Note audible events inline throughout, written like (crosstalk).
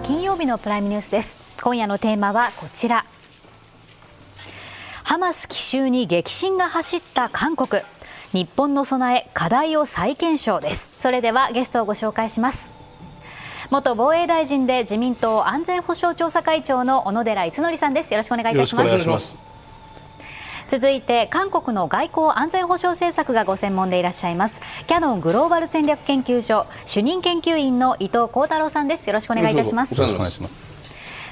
金曜日のプライムニュースです。今夜のテーマはこちら。ハマス奇襲に激震が走った韓国。日本の備え課題を再検証です。それではゲストをご紹介します。元防衛大臣で自民党安全保障調査会長の小野寺逸則さんです。よろしくお願いいたします。続いて韓国の外交安全保障政策がご専門でいらっしゃいますキャノングローバル戦略研究所主任研究員の伊藤幸太郎さんです。よろしくお願いいたします。よろしくお願いします。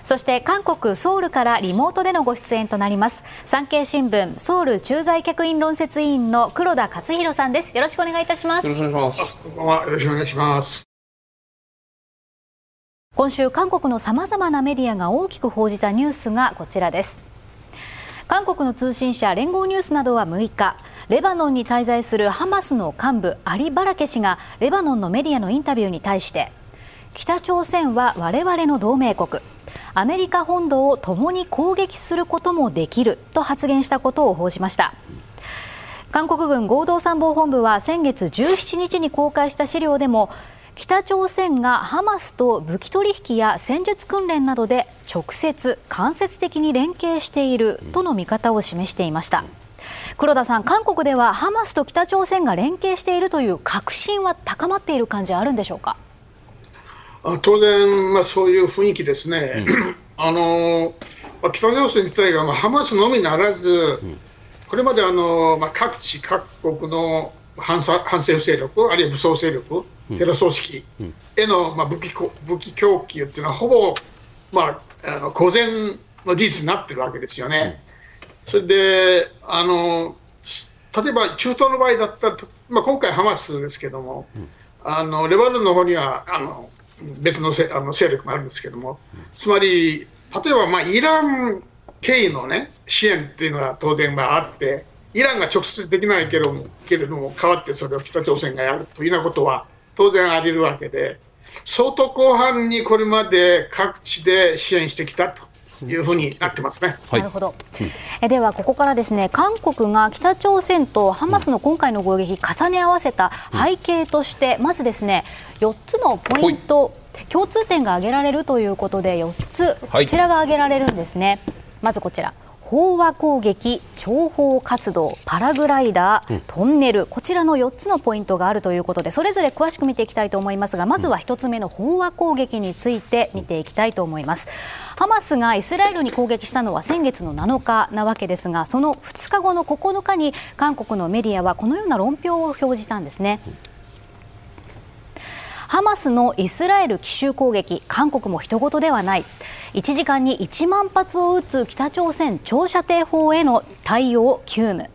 そして韓国ソウルからリモートでのご出演となります。産経新聞ソウル駐在客員論説委員の黒田勝弘さんです。よろしくお願いいたします。よろしくお願いします。こんばんはよろしくお願いします。今週韓国のさまざまなメディアが大きく報じたニュースがこちらです韓国の通信社連合ニュースなどは6日レバノンに滞在するハマスの幹部アリ・バラケ氏がレバノンのメディアのインタビューに対して北朝鮮は我々の同盟国アメリカ本土を共に攻撃することもできると発言したことを報じました。韓国軍合同参謀本部は先月17日に公開した資料でも北朝鮮がハマスと武器取引や戦術訓練などで直接間接的に連携しているとの見方を示していました。黒田さん、韓国ではハマスと北朝鮮が連携しているという確信は高まっている感じはあるんでしょうか？当然、まあ、そういう雰囲気ですね、うん、(clears throat) あのまあ、北朝鮮自体が、まあ、ハマスのみならず、うん、これまであの、まあ、各地、各国の反反政府勢力、あるいは武装勢力、テロ組織への、まあ、武器武器供給っていうのは、ほぼ、まあ、あの公然の事実になってるわけですよね。それであの例えば中東の場合だったら、まあ、今回、ハマスですけども、あのレバノンの方にはあの別のせあの勢力もあるんですけども、つまり、例えば、まあ、イラン経由の、ね、支援っていうのは当然まああって、イランが直接できないけれども、けれども代わってそれを北朝鮮がやるというようなことは当然あり得るわけで、相当広範にこれまで各地で支援してきたというふうになってますね。なるほど。えではここからですね、韓国が北朝鮮とハマスの今回の攻撃重ね合わせた背景として、まずですね、4つのポイント、共通点が挙げられるということで4つこちらが挙げられるんですね。まずこちら。飽和攻撃、諜報活動、パラグライダー、トンネル、こちらの4つのポイントがあるということで、それぞれ詳しく見ていきたいと思いますが、まずは1つ目の飽和攻撃について見ていきたいと思います。ハマスがイスラエルに攻撃したのは先月の7日なわけですが、その2日後の9日に韓国のメディアはこのような論評を表示したんですね。ハマスのイスラエル奇襲攻撃、韓国も人事ではない。1時間に1万発を撃つ北朝鮮長射程砲への対応急務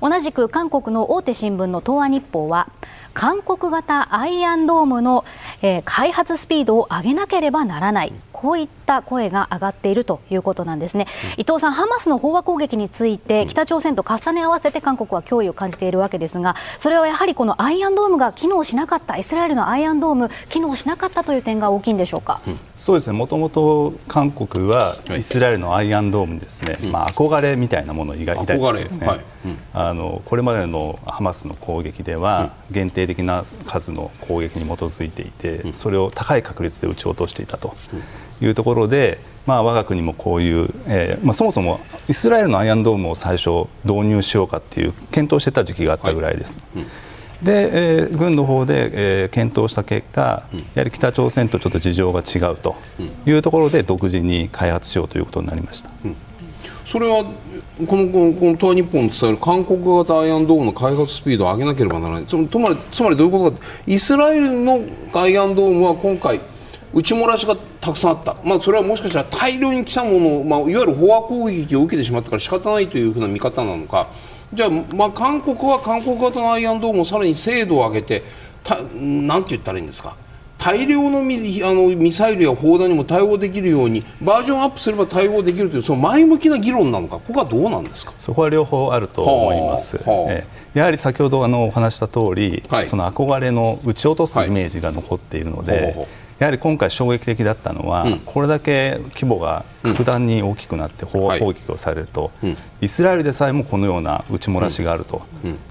同じく韓国の大手新聞の東亜日報は韓国型アイアンドームの、えー、開発スピードを上げなければならないこういった声が上がっているということなんですね、伊藤さん、ハマスの飽和攻撃について北朝鮮と重ね合わせて韓国は脅威を感じているわけですがそれはやはりこのアイアンドームが機能しなかったイスラエルのアイアンドーム機能しなかったという点が大きいんでしょうか、うん、そうですね。もともと韓国はイスラエルのアイアンドームですね、はい、まあ、憧れみたいなものを抱いてですね、はい。うん、あのこれまでのハマスの攻撃では限定的な数の攻撃に基づいていて、それを高い確率で撃ち落としていたというところで、まあ、我が国もこういう、えーまあ、そもそもイスラエルのアイアンドームを最初導入しようかっていう検討してた時期があったぐらいです。はい。うん、で、えー、軍の方で、えー、検討した結果、うん、やはり北朝鮮とちょっと事情が違うというところで独自に開発しようということになりました。うん、それはこのこのこの東日本に伝える韓国型アイアンドームの開発スピードを上げなければならない。つまりつまりどういうことかイスラエルのアイアンドームは今回打ち漏らしがたくさんあった、まあ、それはもしかしたら大量に来たものを、まあ、いわゆる飽和攻撃を受けてしまったから仕方ないというふうな見方なのか。じゃあ、まあ、韓国は韓国型のアイアンドームをさらに精度を上げてたなんて言ったらいいんですか。大量のミあのミサイルや砲弾にも対応できるようにバージョンアップすれば対応できるというその前向きな議論なのか。ここはどうなんですか。そこは両方あると思います。はあ。はあ、え。やはり先ほどあのお話した通り、はい、その憧れの撃ち落とすイメージが残っているので、やはり今回、衝撃的だったのは、うん、これだけ規模が格段に大きくなって飽和攻撃をされると、はい、イスラエルでさえもこのような撃ち漏らしがあると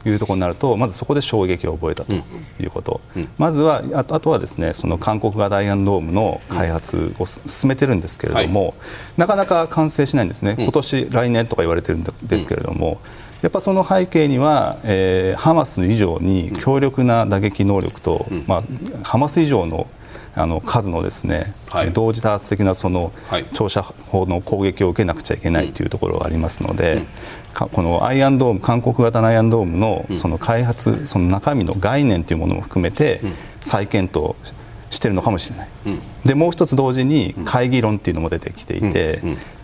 いうところになると、まずそこで衝撃を覚えたということ、まずはあとはですねその韓国がダイアンドームの開発を進めてるんですけれども、はい、なかなか完成しないんですね、今年来年とか言われてるんですけれども。やっぱその背景には、えー、ハマス以上に強力な打撃能力と、まあ、ハマス以上のあの数のですね、はい、同時多発的なその長射砲の攻撃を受けなくちゃいけないというところがありますので、うん、このアイアンドーム韓国型のアイアンドームのその開発、その中身の概念というものも含めて再検討しているのかもしれない、うん、でもう一つ同時に会議論っていうのも出てきていて、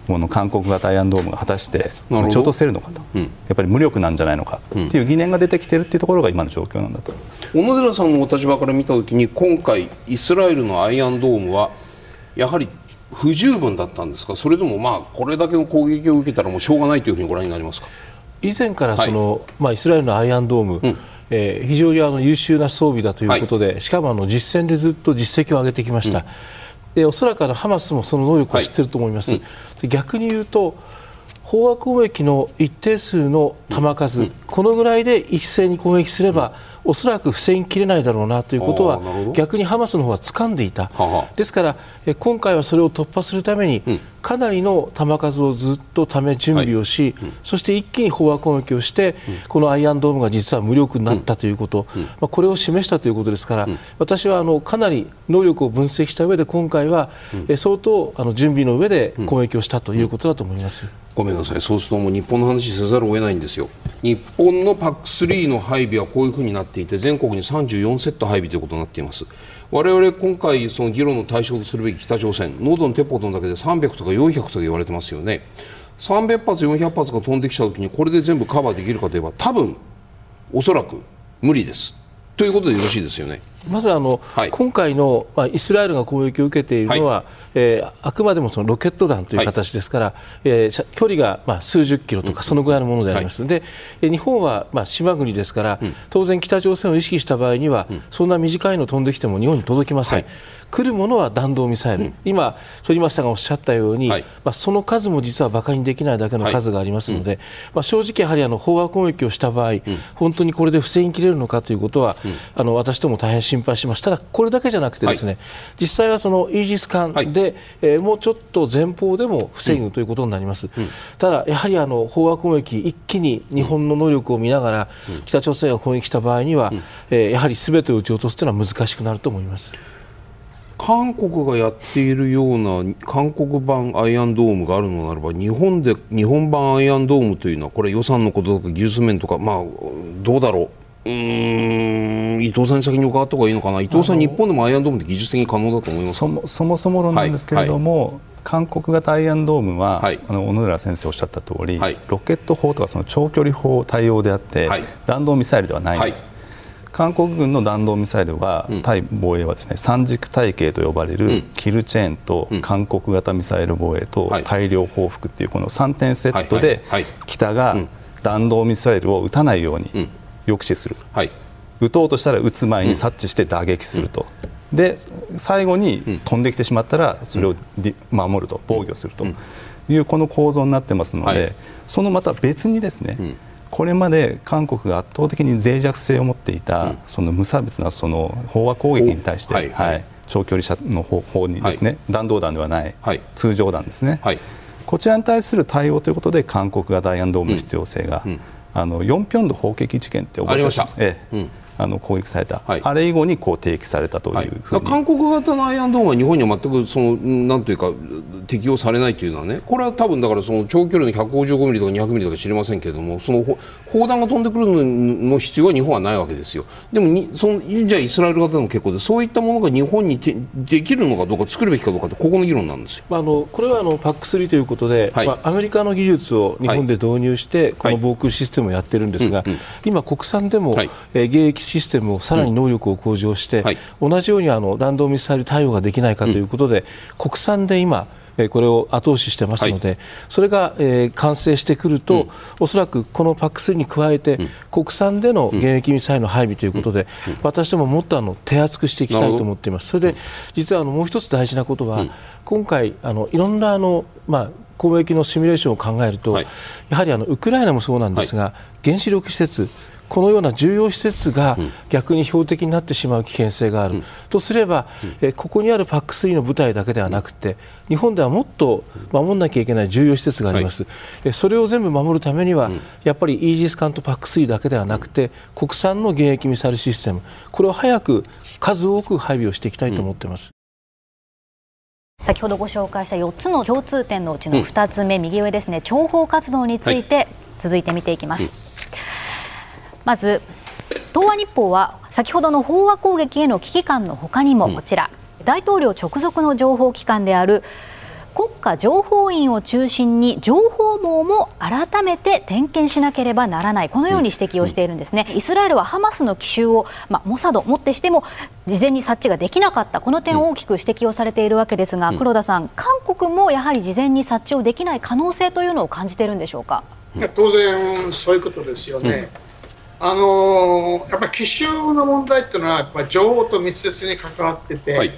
この韓国型アイアンドームが果たして撃ち落とせるのかと、うん、やっぱり無力なんじゃないのかっていう疑念が出てきているっていうところが今の状況なんだと。思います小野寺さんのお立場から見たときに今回イスラエルのアイアンドームはやはり不十分だったんですか？それともまあこれだけの攻撃を受けたらもうしょうがないというふうにご覧になりますか？以前からその、はい、まあ、イスラエルのアイアンドーム、うん。えー、非常にあの優秀な装備だということで、はい、しかもあの実戦でずっと実績を上げてきました。うんでおそらくハマスもその能力を知っていると思います、はいうん、逆に言うと飽和攻撃の一定数の弾数、うん、このぐらいで一斉に攻撃すれば、おそらく防ぎきれないだろうなということは逆にハマスの方は掴んでいた。ですから今回はそれを突破するためにかなりの弾数をずっとため準備をし、そして一気に飽和攻撃をして、このアイアンドームが実は無力になったということ、まあ、これを示したということですから、私はあのかなり能力を分析した上で今回は、相当あの準備の上で攻撃をしたということだと思います。ごめんなさい、そうするともう日本の話せざるを得ないんですよ。日本の PAC3 の配備はこういうふうになっていて、全国に34セット配備ということになっています。我々今回その議論の対象とするべき北朝鮮。濃度の鉄砲のだけで300とか400とか言われてますよね。300発400発が飛んできた時にこれで全部カバーできるかといえば多分おそらく無理です。ということでよろしいですよね。まずあの、はい、今回の、まあ、イスラエルが攻撃を受けているのは、はい、えー、あくまでもそのロケット弾という形ですから、はい、えー、距離が、まあ、数十キロとか、そのぐらいのものであります、はい、で日本は、まあ、島国ですから、うん、当然、北朝鮮を意識した場合には、うん、そんな短いの飛んできても日本に届きません。来るものは弾道ミサイル、うん、今、反町さんがおっしゃったように、はい、まあ、その数も実は馬鹿にできないだけの数がありますので、はい、まあ、正直、やはりあの飽和攻撃をした場合、うん、本当にこれで防ぎきれるのかということは、うん、あの私ども大変心配します、た。だ、これだけじゃなくて、ですね、はい、実際はそのイージス艦で、はい、えー、もうちょっと前方でも防ぐということになります、ただ、やはりあの飽和攻撃、一気に日本の能力を見ながら、北朝鮮が攻撃した場合には、えー、やはりすべてを撃ち落とすというのは難しくなると思います。韓国がやっているような韓国版アイアンドームがあるのならば日本で日本版アイアンドームというのはこれ予算のこととか技術面とかまあどうだろう。うん伊藤さんに先に伺った方がいいのかな。伊藤さん日本でもアイアンドームって技術的に可能だと思いますそもそもそも論なんですけれども、はいはい。韓国型アイアンドームは、はい、あの小野寺先生おっしゃった通り、はい、ロケット砲とかその長距離砲対応であって、はい、弾道ミサイルではないんです。韓国軍の弾道ミサイルは、対防衛はですね三軸体系と呼ばれるキルチェーンと韓国型ミサイル防衛と大量報復っていうこの3点セットで北が弾道ミサイルを撃たないように抑止する、撃とうとしたら撃つ前に察知して打撃すると。で最後に飛んできてしまったらそれを守ると防御するというこの構造になってますのでそのまた別にですねこれまで韓国が圧倒的に脆弱性を持っていた、その無差別なその飽和攻撃に対して、はいはい、長距離射の方にですね、弾道弾ではない、通常弾ですね、こちらに対する対応ということで韓国がダイアンドームの必要性が、あのヨンピョンド砲撃事件って覚えてます、ええあの攻撃された、はい、あれ以後にこう提起されたというふうに、韓国型のアイアンドームは日本には全くそのなんというか適用されないというのはねこれは多分だからその長距離の155ミリとか200ミリとか知りませんけれどもその砲弾が飛んでくるの必要は日本はないわけですよ。でもにそのじゃあイスラエル型でも結構でそういったものが日本にてできるのかどうか作るべきかどうかってここの議論なんですよ、まあ、あのこれはあの PAC3 ということで、はい、まあ、アメリカの技術を日本で導入して、この防空システムをやってるんですが、はいうんうん、今国産でも、はい、えー、迎撃システムをさらに能力を向上して、うん、同じようにあの弾道ミサイル対応ができないかということで、国産で今これを後押ししてますので、はい、それが、えー、完成してくると、うん、おそらくこの PAC3 に加えて、うん、国産での現役ミサイルの配備ということで、うん、私どももっとあの手厚くしていきたいと思っています。それで実はあのもう一つ大事なことは、今回あのいろんなあの、まあ、攻撃のシミュレーションを考えると、はい、やはりあのウクライナもそうなんですが、はい、原子力施設このような重要施設が逆に標的になってしまう危険性がある、うん、とすれば、うん、えここにある PAC3 の部隊だけではなくて日本ではもっと守らなきゃいけない重要施設があります、はい、それを全部守るためには、うん、やっぱりイージス艦と PAC3 だけではなくて国産の現役ミサイルシステム。これを早く数多く配備をしていきたいと思っています。先ほどご紹介した4つの共通点のうちの2つ目、右上ですね。諜報活動について続いて見ていきます。まず東亜日報は先ほどの飽和攻撃への危機感のほかにもこちら、うん、大統領直属の情報機関である国家情報院を中心に情報網も改めて点検しなければならない。このように指摘をしているんですね、うん、イスラエルはハマスの奇襲を、まあ、モサドもってしても事前に察知ができなかった。この点を大きく指摘をされているわけですが、うん、黒田さん韓国もやはり事前に察知をできない可能性というのを感じているんでしょうか？当然そういうことですよね、あのやっぱり奇襲の問題っていうのはやっぱ情報と密接に関わってて、はい、い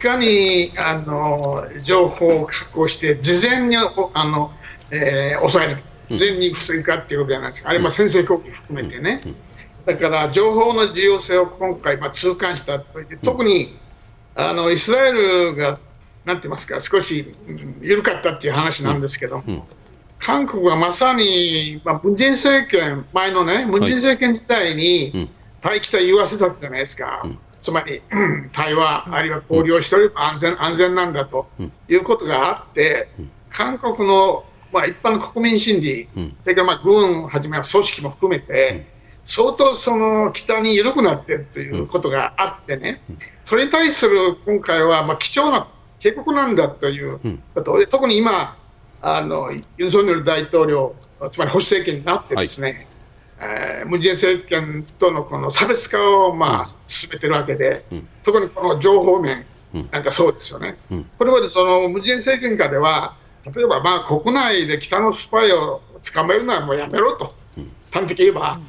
かにあの情報を確保して事前にあの、えー、抑える事前に防ぐかっていうことじゃないですか、あれは先制攻撃含めてね、だから情報の重要性を今回、まあ、痛感した。といって、特にあのイスラエルがなんて言いますか少し緩かったっていう話なんですけど。うん韓国はまさに、まあ、ムン・ジェイン政権、前のね、ムン・ジェイン政権時代に、対北融和政策じゃないですか、うん、つまり、対話、あるいは交流をしておれば安全安全なんだということがあって、韓国の、まあ、一般の国民心理、それからまあ軍をはじめ組織も含めて、相当その北に緩くなっているということがあってね、それに対する今回はまあ貴重な警告なんだということで、特に今、あのユン・ソンニョル大統領、つまり保守政権になってですね、はい、えー、ムン・ジェイン政権とのこの差別化を、まあ、進めてるわけで、うん、特にこの情報面なんかそうですよね。うん、これまでそのムン・ジェイン政権下では、例えばまあ国内で北のスパイを捕まえるのはもうやめろと、端的に言えば、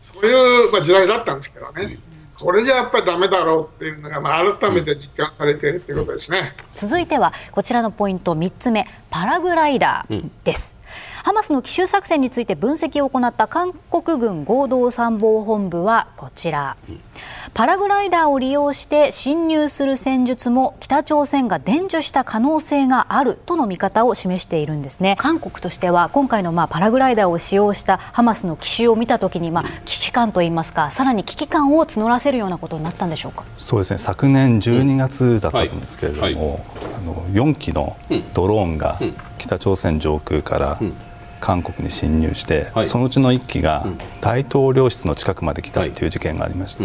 そういう、まあ、時代だったんですけどね。これじゃやっぱりだめだろうっていうのが、まあ、改めて実感されているということですね、続いてはこちらのポイント3つ目パラグライダーです、うん、ハマスの奇襲作戦について分析を行った韓国軍合同参謀本部はこちら、うん。パラグライダーを利用して侵入する戦術も北朝鮮が伝授した可能性があるとの見方を示しているんですね。韓国としては今回のまあパラグライダーを使用したハマスの奇襲を見たときにまあ危機感といいますかさらに危機感を募らせるようなことになったんでしょうか？そうですね。昨年12月だったんですけれども、はいはい、あの4機のドローンが北朝鮮上空から韓国に侵入して、はい、そのうちの1機が大統領室の近くまで来たとい。う事件がありました。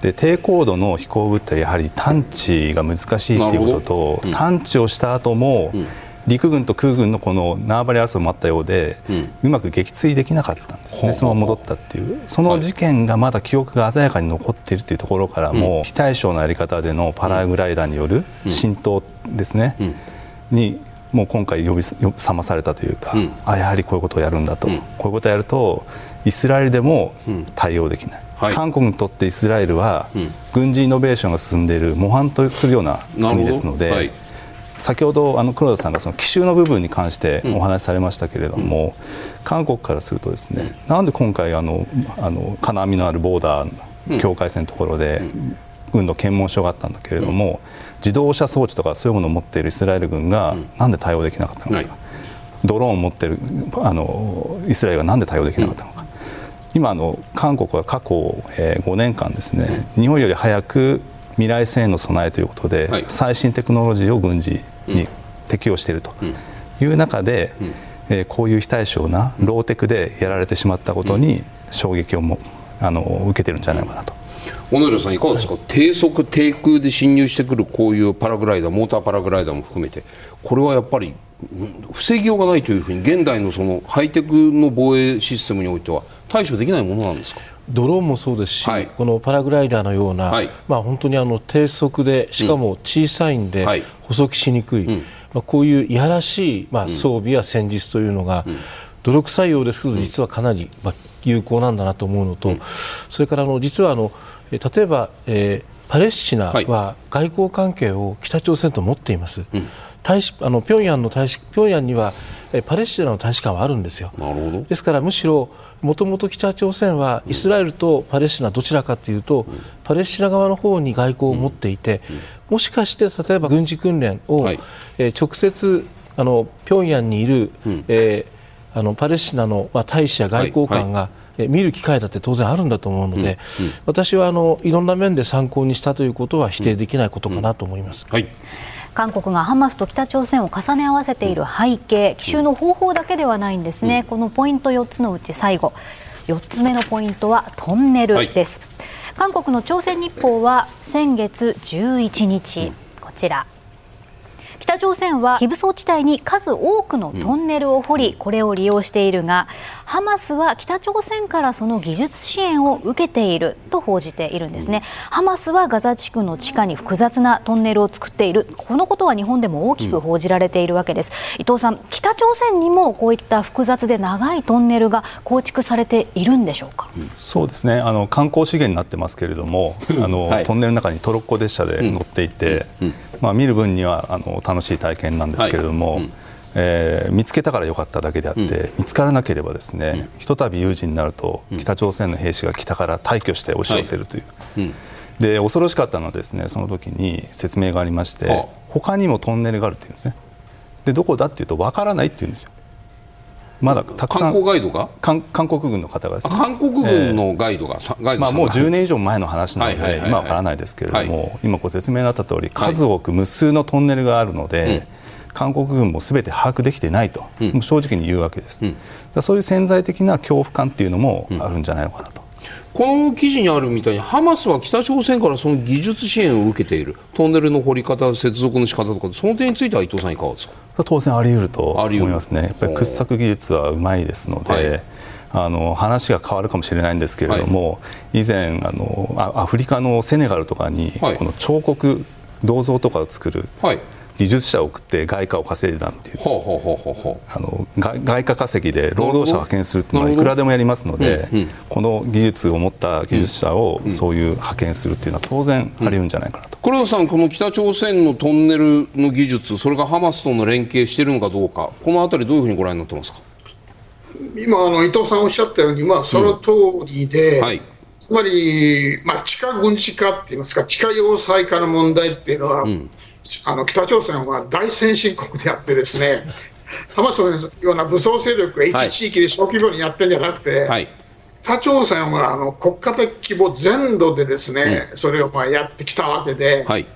で低高度の飛行物体やはり探知が難しいということと、うん、探知をした後も、うん、陸軍と空軍のこの縄張り争いもあったようで、うん、うまく撃墜できなかったんですね、そのまま戻ったっていう。その事件がまだ記憶が鮮やかに残っているというところからも、非対称のやり方でのパラグライダーによる浸透ですね、にもう今回呼び覚まされたというか、あやはりこういうことをやるんだと、こういうことをやるとイスラエルでも対応できない。はい、韓国にとってイスラエルは、軍事イノベーションが進んでいる模範とするような国ですので、はい、先ほどあの黒田さんがその奇襲の部分に関してお話しされましたけれども、うん、韓国からするとですね、うん、なんで今回あのあの金網のあるボーダー境界線のところで、軍の検問所があったんだけれども、自動車装置とかそういうものを持っているイスラエル軍がなんで対応できなかったのか、ドローンを持っているあのイスラエルがなんで対応できなかったのか。今あの韓国は過去、えー、5年間ですね、日本より早く未来戦への備えということで、はい、最新テクノロジーを軍事に適用しているという中で、うん、えー、こういう非対称なローテクでやられてしまったことに衝撃をもあの受けてるんじゃないかなと。小野寺さん、いかがですか、はい、低速、低空で侵入してくるこういうパラグライダー、モーターパラグライダーも含めて、これはやっぱり防ぎようがないというふうに現代のそのハイテクの防衛システムにおいては対処できないものなんですか？ドローンもそうですし、はい、このパラグライダーのような、はい、まあ、本当にあの低速でしかも小さいんで、捕捉しにくい、うん、まあ、こういういやらしい、まあ、装備や戦術というのが、泥臭いようですけど実はかなり、まあ、有効なんだなと思うのと、それからあの実はあの例えば、えー、パレスチナは外交関係を北朝鮮と持っています。大使あの平壌の大使平壌にはパレスチナの大使館はあるんですよ。ですからむしろもともと北朝鮮はイスラエルとパレスチナどちらかというと、パレスチナ側の方に外交を持っていて、もしかして例えば軍事訓練を、はい、えー、直接あの平壌にいる、うん、えー、あのパレスチナの、まあ、大使や外交官が、はいはい、見る機会だって当然あるんだと思うので、うんうん、私はあのいろんな面で参考にしたということは否定できないことかなと思います。はい。韓国がハマスと北朝鮮を重ね合わせている背景、奇襲の方法だけではないんですね、うん、このポイント4つのうち最後、4つ目のポイントはトンネルです。はい、韓国の朝鮮日報は先月11日、こちら。北朝鮮は非武装地帯に数多くのトンネルを掘り、これを利用しているがハマスは北朝鮮からその技術支援を受けていると報じているんですね。ハマスはガザ地区の地下に複雑なトンネルを作っている。このことは日本でも大きく報じられているわけです、伊藤さん北朝鮮にもこういった複雑で長いトンネルが構築されているんでしょうか、そうですね。あの観光資源になってますけれどもあの、はい、トンネルの中にトロッコ列車で乗っていて、うんうん。まあ、見る分にはあの楽しい体験なんですけれども、はい。うん、えー、見つけたからよかっただけであって、うん、見つからなければですね、ひとたび有事になると、北朝鮮の兵士が北から退去して押し寄せるという。はい、で恐ろしかったのはですねその時に説明がありまして、はあ、他にもトンネルがあるっていうんですね。でどこだっていうとわからないって言うんですよ。まだたくさん観光ガイドが？韓国軍の方がですね。韓国軍のガイドが、えー、まあ、もう10年以上前の話なので、今は分からないですけれども、はい、今ご説明があった通り数多く無数のトンネルがあるので、はい、韓国軍もすべて把握できてないと、うん、正直に言うわけです、うん、そういう潜在的な恐怖感っていうのもあるんじゃないのかなと。この記事にあるみたいにハマスは北朝鮮からその技術支援を受けている。トンネルの掘り方接続の仕方とかその点については伊藤さんいかがですか？当然あり得ると思いますね。やっぱり掘削技術はうまいですので、はい、あの話が変わるかもしれないんですけれども、はい、以前あのアフリカのセネガルとかに、この彫刻銅像とかを作る、はい技術者を送って外貨を稼いだっていう。あの外貨稼ぎで労働者を派遣するっていうのはいくらでもやりますので、うんうん、この技術を持った技術者をそういう派遣するっていうのは当然あり得るんじゃないかなと、黒田さん、この北朝鮮のトンネルの技術それがハマスとの連携しているのかどうかこのあたりどういうふうにご覧になってますか？今あの伊藤さんおっしゃったように、まあ、その通りで、うんはい。つまり、まあ、地下軍事化って言いますか、地下要塞化の問題っていうのは、うん、あの北朝鮮は大先進国であってですね、(laughs) ハマスのような武装勢力が一地域で小規模にやってるんじゃなくて、はい、北朝鮮はあの国家的規模全土でですね、うん、それをまあやってきたわけで、はい、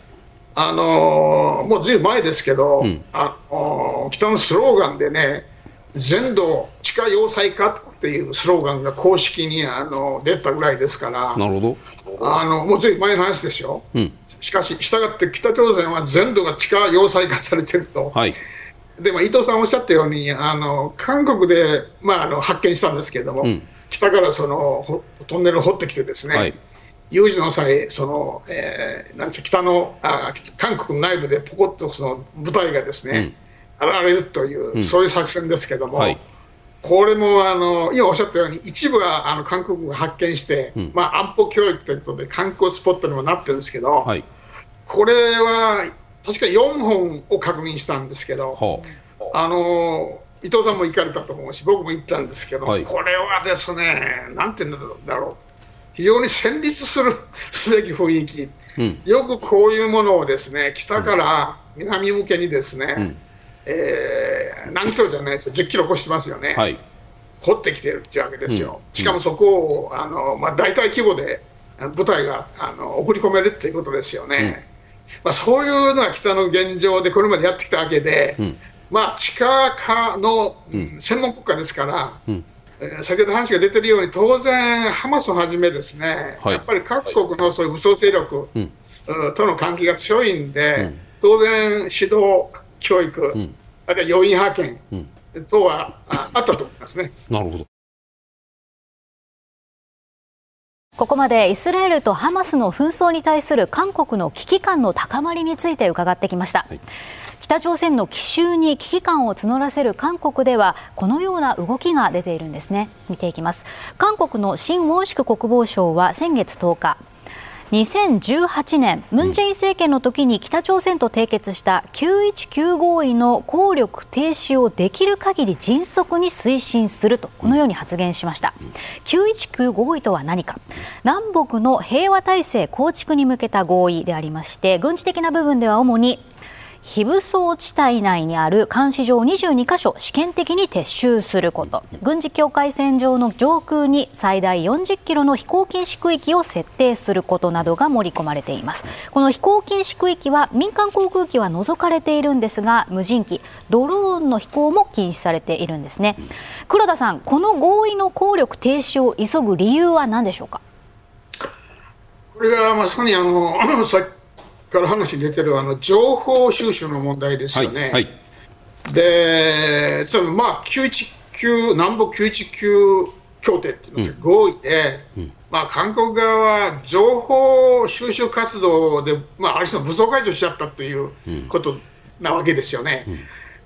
あのー、もうずいぶん前ですけど、うん、あのー、北のスローガンでね、全土地下要塞化っていうスローガンが公式にあの出たぐらいですから、なるほど。あのもうずいぶん前の話ですよ。うんしかし、したがって北朝鮮は全土が地下要塞化されてると、はい、でも伊藤さんおっしゃったように、あの韓国で、まあ、あの発見したんですけれども、うん、北からそのトンネルを掘ってきて、ですね、はい、有事の際、そのえー、なん北のあ韓国の内部でポコッとその部隊がですね、うん、現れるという、うん、そういう作戦ですけれども。はい。これもあの今おっしゃったように、一部はあの韓国が発見して、うん、まあ、安保教育ということで観光スポットにもなってるんですけど、はい、これは確か4本を確認したんですけど、あの伊藤さんも行かれたと思うし、僕も行ったんですけど、はい、これはですね、なんていうんだろう、非常に戦慄する (laughs) すべき雰囲気、うん、よくこういうものをですね北から南向けにですね、うん、えー、何キロじゃないですよ、10キロ越してますよね、はい、掘ってきてるっていうわけですよ、うん、しかもそこをあの、まあ、大体規模で部隊があの送り込めるっていうことですよね。まあ、そういうのは北の現状でこれまでやってきたわけで、うん、まあ、地下化の専門国家ですから、うん、えー、先ほど話が出てるように、当然、ハマスをはじめ、ですね、はい、やっぱり各国のそういう武装勢力、うん、との関係が強いんで、当然、指導、教育、あるいは要員派遣等はああったと思いますね。なるほどここまでイスラエルとハマスの紛争に対する韓国の危機感の高まりについて伺ってきました、はい、北朝鮮の奇襲に危機感を募らせる韓国ではこのような動きが出ているんですね。見ていきます。韓国のシン・ウォンシク国防相は先月10日2018年ムン・ジェイン政権の時に北朝鮮と締結した919合意の効力停止をできる限り迅速に推進するとこのように発言しました。919合意とは何か。南北の平和体制構築に向けた合意でありまして軍事的な部分では主に非武装地帯内にある監視場22カ所試験的に撤収すること。軍事境界線上の上空に最大40キロの飛行禁止区域を設定することなどが盛り込まれています。この飛行禁止区域は民間航空機は除かれているんですが無人機ドローンの飛行も禁止されているんですね。黒田さんこの合意の効力停止を急ぐ理由は何でしょうか？これがまさにあのさっから話に出てるあの情報収集の問題ですよね。はいはい、で、つまりまあ919南北919協定って言いますか、うん、合意で、うん、まあ、韓国側は情報収集活動で、まあ、ある種の武装解除しちゃったということなわけですよね。うん、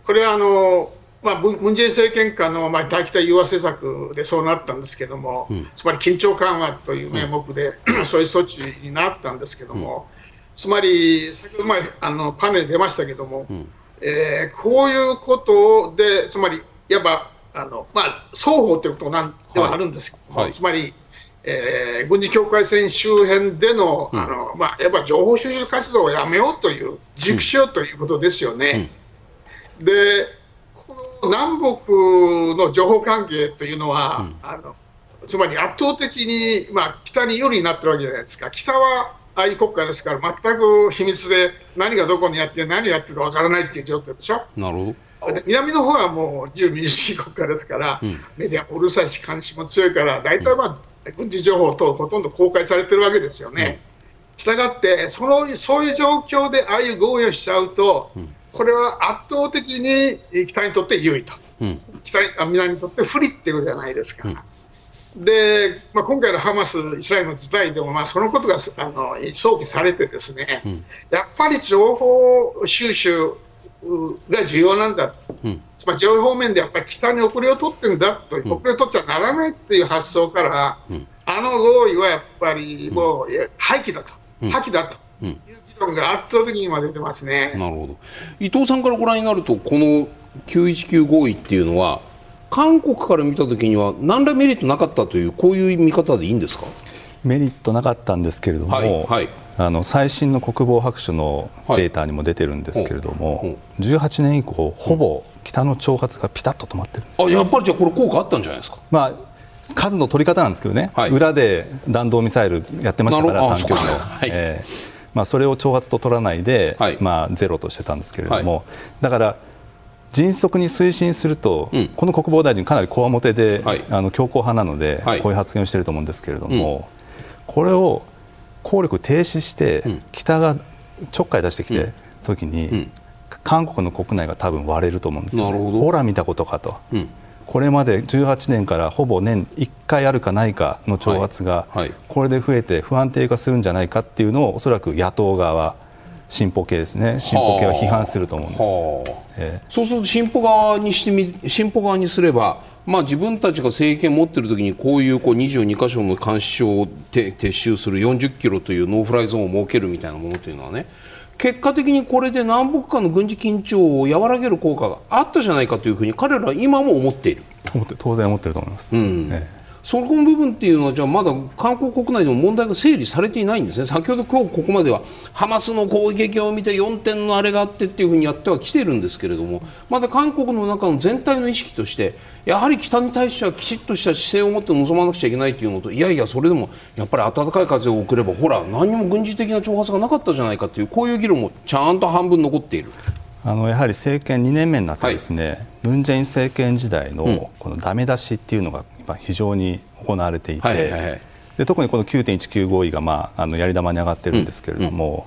これはあのまあ、ムン・ジェイン政権下の、まあ、大北融和政策でそうなったんですけども、つまり緊張緩和という名目で、そういう措置になったんですけども、つまり、先ほど前あのパネル出ましたけども、うん、えー、こういうことで、つまり、いわばあの、まあ、双方ということなんではあるんですけども、はい、つまり、えー、軍事境界線周辺での,、あのまあ、やっぱ情報収集活動をやめようという、軸しようということですよね。うん、でこの南北の情報関係というのは、うん、あのつまり圧倒的に、まあ、北に有利になってるわけじゃないですか。北は愛国家ですから、全く秘密で何がどこにやって何をやってるかわからないっていう状況でしょ。なるほど。南の方はもう自由民主主義国家ですから、うん、メディアもうるさいし、監視も強いから、大体、まあ、うん、軍事情報等ほとんど公開されてるわけですよね。したがって、そのそういう状況でああいう合意をしちゃうと、うん、これは圧倒的に北にとって優位と、北南にとって不利っていうことじゃないですか。で、まあ、今回のハマス、イスラエルの事態でも、まあ、そのことがあの想起されて、ですね、うん、やっぱり情報収集が重要なんだ、うん、つまり情報面でやっぱり北に遅れを取ってんだと、うん、遅れを取っちゃならないっていう発想から、あの合意はやっぱりもう廃棄だと、破棄だと。いう議論が圧倒的に今出てますね。なるほど。伊藤さんからご覧になると、この919合意っていうのは、韓国から見たときには何らメリットなかったというこういう見方でいいんですか？メリットなかったんですけれども、はいはい、あの最新の国防白書のデータにも出てるんですけれども、はい、18年以降、ほぼ北の挑発がピタッと止まってるんです、ね、あやっぱりじゃあ、これ、効果あったんじゃないですか？まあ数の取り方なんですけどね、はい、裏で弾道ミサイルやってましたから、短距離の。はい、えーまあ、それを挑発と取らないで、はい、まあ、ゼロとしてたんですけれども、だから迅速に推進すると、うん、この国防大臣、かなりこわもてで、はい、あの強硬派なので、はい、こういう発言をしていると思うんですけれども、うん、これを効力停止して、うん、北がちょっかい出してきて時に、韓国の国内が多分割れると思うんですよ、ほら見たことかと。これまで18年からほぼ年1回あるかないかの挑発がこれで増えて不安定化するんじゃないかっていうのをおそらく野党側は進歩系ですね。進歩系は批判すると思うんです、えー、そうすると進歩側にしてみ進歩側にすればまあ、自分たちが政権を持っている時にこういうこう22か所の監視所を撤収する40キロというノーフライゾーンを設けるみたいなものというのはね結果的にこれで南北間の軍事緊張を和らげる効果があったじゃないかというふうに彼らは今も思っている。当然思っていると思います、うん。ええそこの部分っていうのはじゃあまだ韓国国内でも問題が整理されていないんですね先ほど今日ここまではハマスの攻撃を見て4点のあれがあってっていうふうにやってはきてるんですけれどもまだ韓国の中の全体の意識としてやはり北に対してはきちっとした姿勢を持って臨まなくちゃいけないというのといやいやそれでもやっぱり暖かい風を送ればほら何も軍事的な挑発がなかったじゃないかというこういう議論もちゃんと半分残っている。あのやはり政権2年目になってですね、はい、ムン・ジェイン政権時代のこのダメ出しっていうのが今非常に行われていて、で特にこの9.19合意が、まあ、あのやり玉に上がってるんですけれども、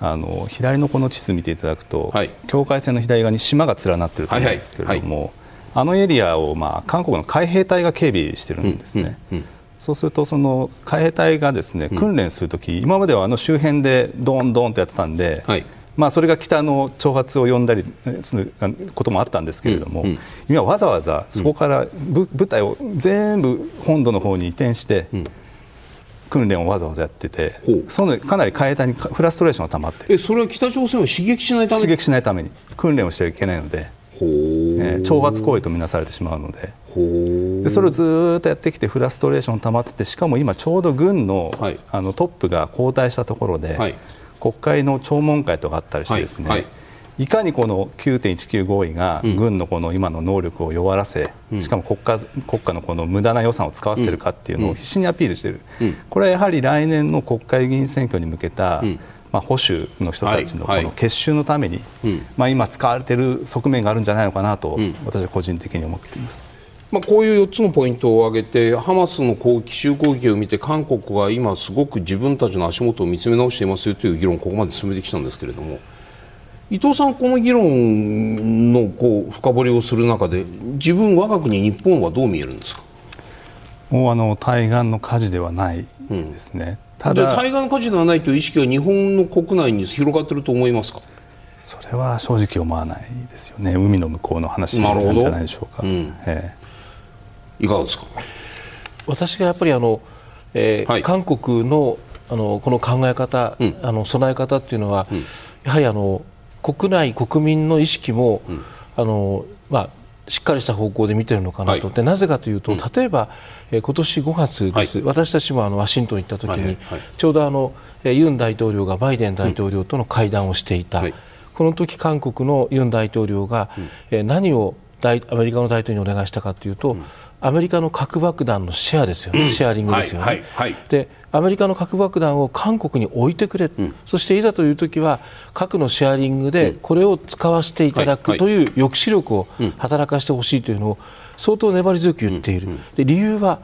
うん、あの左のこの地図見ていただくと、はい、境界線の左側に島が連なっていると思うんですけれども、はいはい、あのエリアを、まあ、韓国の海兵隊が警備してるんですね。うんうんそうするとその海兵隊がですね訓練するとき、うん、今まではあの周辺でドーンドーンとやってたんで、はい、まあ、それが北の挑発を呼んだりすることもあったんですけれども、うんうん、今わざわざそこから部隊を全部本土の方に移転して、訓練をわざわざやってて、そのかなり海兵隊にフラストレーションが溜まってえそれは北朝鮮を刺激しないために？刺激しないために。訓練をしてはいけないので、えー、挑発行為とみなされてしまうので。でそれをずっとやってきてフラストレーション溜まっててしかも今ちょうど軍のはい、あのトップが交代したところで、はい、国会の聴聞会とかあったりしてですね、はいい。かにこの9.19合意が軍のこの今の能力を弱らせ、うん、しかも国家国家のこの無駄な予算を使わせているかっていうのを必死にアピールしている、うん、これはやはり来年の国会議員選挙に向けた、うん、まあ、保守の人たちのこの結集のために、まあ、今使われている側面があるんじゃないのかなと、私は個人的に思っています。まあ、こういう4つのポイントを挙げてハマスの攻奇襲攻撃を見て韓国は今すごく自分たちの足元を見つめ直していますよという議論をここまで進めてきたんですけれども伊藤さん、この議論のこう深掘りをする中で自分、我が国、日本はどう見えるんですか？もうあの対岸の火事ではないですね、うん、ただ対岸の火事ではないという意識が日本の国内に広がっていると思いますか？それは正直思わないですよね、海の向こうの話なんじゃないでしょうか。うん、えいかがですか？私がやっぱりあの、えー、はい、韓国のあのこの考え方、うん、あの備え方っていうのは、うん、やはりあの国内国民の意識も、うん、あのまあしっかりした方向で見てるのかなと、はい、でなぜかというと、例えば、えー、今年5月です、はい、私たちもあのワシントンに行った時に、はい、ちょうどあの、えー、ユン大統領がバイデン大統領との会談をしていた、この時韓国のユン大統領が、えー、何を大アメリカの大統領にお願いしたかというと、アメリカの核爆弾のシェアですよね、うん、シェアリングですよね。はいはい、でアメリカの核爆弾を韓国に置いてくれ、うん、そしていざという時は核のシェアリングでこれを使わせていただくという抑止力を働かせてほしいというのを相当粘り強く言っている、で理由は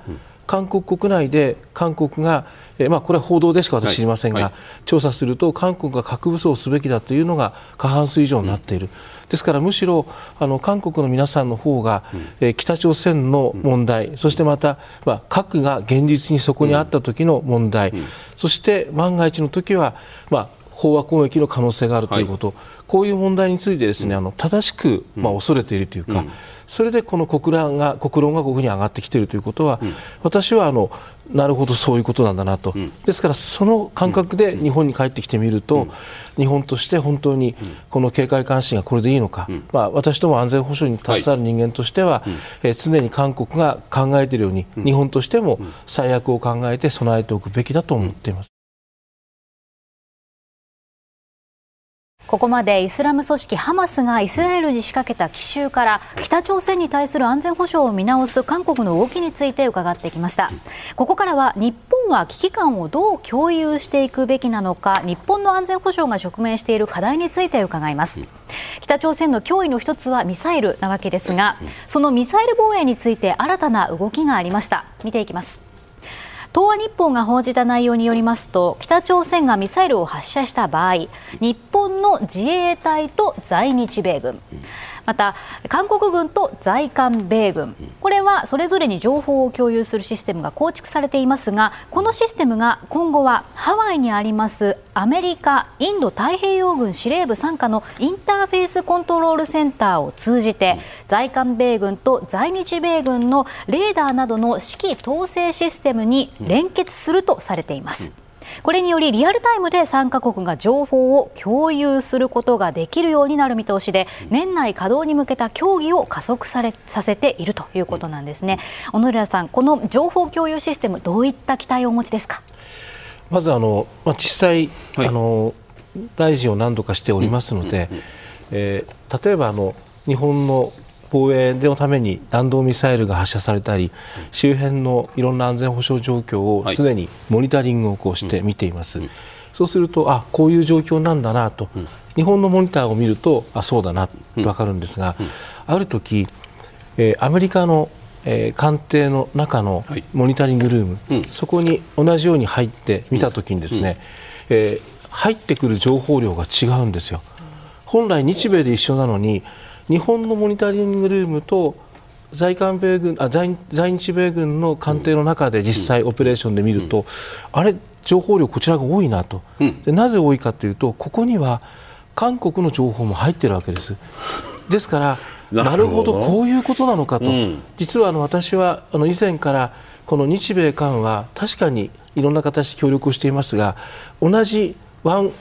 韓国国内で韓国がえまあ、これは報道でしか私知りませんが、はいはい、調査すると韓国が核武装すべきだというのが過半数以上になっている、うん、ですからむしろあの韓国の皆さんの方が、うん、え北朝鮮の問題、うん、そしてまた、まあ、核が現実にそこにあった時の問題、そして万が一の時は、まあ、飽和攻撃の可能性があるということ、はい、こういう問題についてですね、あの正しく、まあ、恐れているというか、それでこの国論が国論がここに上がってきているということは、私はあのなるほどそういうことなんだなと、うん、ですからその感覚で日本に帰ってきてみると、うん、日本として本当にこの警戒監視がこれでいいのか、うん、まあ、私ども安全保障に携わる人間としては、はい、えー、常に韓国が考えているように、日本としても最悪を考えて備えておくべきだと思っています。ここまでイスラム組織ハマスがイスラエルに仕掛けた奇襲から北朝鮮に対する安全保障を見直す韓国の動きについて伺ってきました。ここからは日本は危機感をどう共有していくべきなのか日本の安全保障が直面している課題について伺います。北朝鮮の脅威の一つはミサイルなわけですがそのミサイル防衛について新たな動きがありました。見ていきます。東亜日報が報じた内容によりますと北朝鮮がミサイルを発射した場合日本の自衛隊と在日米軍。また韓国軍と在韓米軍。これはそれぞれに情報を共有するシステムが構築されていますがこのシステムが今後はハワイにありますアメリカインド太平洋軍司令部傘下のインターフェースコントロールセンターを通じて在韓米軍と在日米軍のレーダーなどの指揮統制システムに連結するとされています。これによりリアルタイムで3カ国が情報を共有することができるようになる見通しで年内稼働に向けた協議を加速されさせているということなんですね。小野寺さんこの情報共有システムどういった期待をお持ちですか？まずあの、まあ、実際、はい、あの大臣を何度かしておりますので、えー、例えばあの日本の防衛のために弾道ミサイルが発射されたり周辺のいろんな安全保障状況を常にモニタリングをこうして見ています。そうするとあこういう状況なんだなと、日本のモニターを見るとあそうだなと分かるんですが、ある時、えー、アメリカの、えー、官邸の中のモニタリングルーム、はい、そこに同じように入って見た時にですね、えー、入ってくる情報量が違うんですよ。本来日米で一緒なのに日本のモニタリングルームと在韓米軍あ在在日米軍の艦艇の中で実際オペレーションで見ると、あれ情報量こちらが多いなと、でなぜ多いかというとここには韓国の情報も入っているわけです。ですからなるほどこういうことなのかと、うん、実はあの私はあの以前からこの日米韓は確かにいろんな形で協力をしていますが同じワン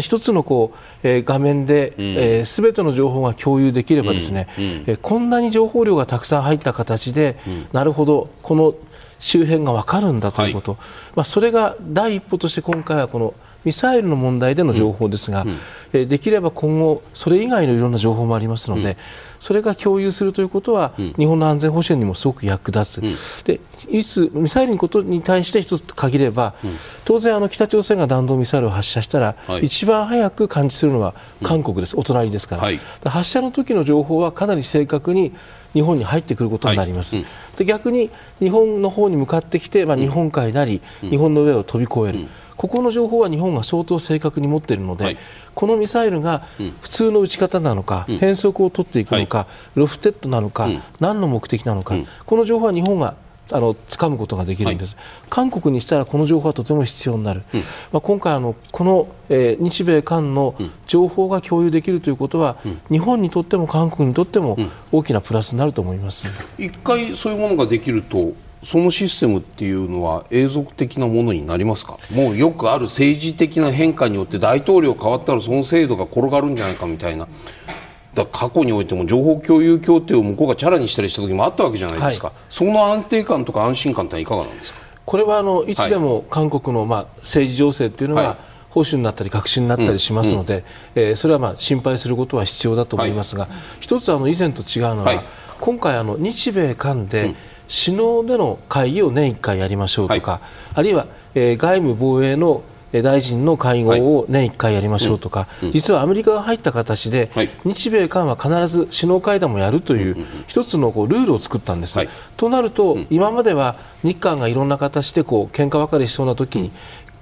一つのこう、えー、画面で、うん、えー、全ての情報が共有できればですね、うん。うん、えー、こんなに情報量がたくさん入った形で、うん、なるほどこの周辺が分かるんだということ、はい、まあ、それが第一歩として今回はこのミサイルの問題での情報ですが、うん。うん、できれば今後、それ以外のいろんな情報もありますので、うん、それが共有するということは、日本の安全保障にもすごく役立つ、でいつミサイルのことに対して一つ限れば、当然あの、北朝鮮が弾道ミサイルを発射したら、はい、一番早く感知するのは韓国です、お隣ですから、はい、発射の時の情報はかなり正確に日本に入ってくることになります。はいで逆に日本の方に向かってきて、まあ、日本海なり、日本の上を飛び越える。ここの情報は日本が相当正確に持っているので、はい、このミサイルが普通の撃ち方なのか、うん、変則を取っていくのか、はい、ロフテッドなのか、うん、何の目的なのか、うん、この情報は日本があの掴むことができるんです、はい、韓国にしたらこの情報はとても必要になる、うん、まあ、今回あの、この、えー、日米韓の情報が共有できるということは、うん、日本にとっても韓国にとっても大きなプラスになると思います、一回そういうものができるとそのシステムっていうのは永続的なものになりますか？もうよくある政治的な変化によって大統領変わったらその制度が転がるんじゃないかみたいな。だ過去においても情報共有協定を向こうがチャラにしたりした時もあったわけじゃないですか、はい、その安定感とか安心感っていかがなんですか？これはあのいつでも韓国のまあ政治情勢っていうのは、はい。保守になったり革新になったりしますので、うんうん、えー、それはまあ心配することは必要だと思いますが、はい、一つあの以前と違うのは、はい、今回あの日米韓で、首脳での会議を年1回やりましょうとか、はい、あるいは、えー、外務防衛の大臣の会合を年1回やりましょうとか、はいうん、実はアメリカが入った形で、はい、日米韓は必ず首脳会談もやるという、一つのこうルールを作ったんです。はい、となると、うん、今までは日韓がいろんな形でこう喧嘩別れしそうな時に、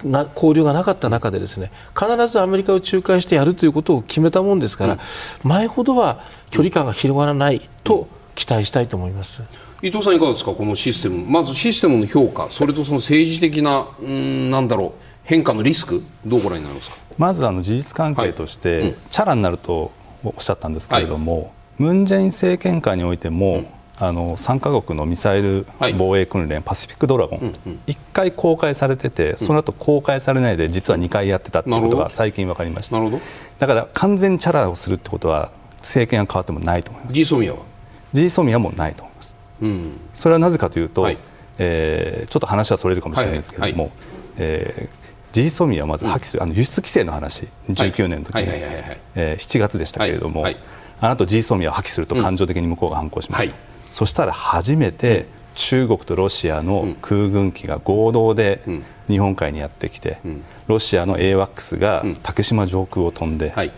な交流がなかった中でですね必ずアメリカを仲介してやるということを決めたもんですから、うん、前ほどは距離感が広がらないと期待したいと思います。伊藤さん、いかがですか、このシステム、まずシステムの評価、それとその政治的な、うん、なんだろう、変化のリスク、どうご覧になりますか？まずあの事実関係として、はい。うん、チャラになるとおっしゃったんですけれども、はい、ムン・ジェイン政権下においても、うん、あの3か国のミサイル防衛訓練、はい、パシフィックドラゴン、うんうん、1回公開されてて、その後公開されないで、実は2回やってたということが最近分かりました。だから完全にチャラをするってことは、政権が変わってもないと思います。ジーソミアは？ジーソミアもないとそれはなぜかというと、はい、えー、ちょっと話はそれるかもしれないんですけれども、はいはい、えー、ジーソミアはまず破棄する、うん、あの輸出規制の話、19年の時に、えー、7月でしたけれども、あなたジーソミアを破棄すると感情的に向こうが反抗しました、うん、そしたら初めて、中国とロシアの空軍機が合同で日本海にやってきて、ロシアの AWACS が竹島上空を飛んで、はい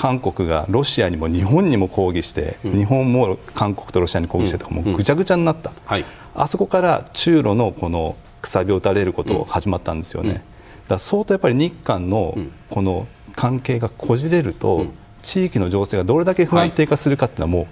韓国がロシアにも日本にも抗議して、うん、日本も韓国とロシアに抗議してとか、もうぐちゃぐちゃになった、はい、あそこから中ロのこのくさびを打たれること始まったんですよね。だ相当やっぱり日韓のこの関係がこじれると、地域の情勢がどれだけ不安定化するかっていうのはも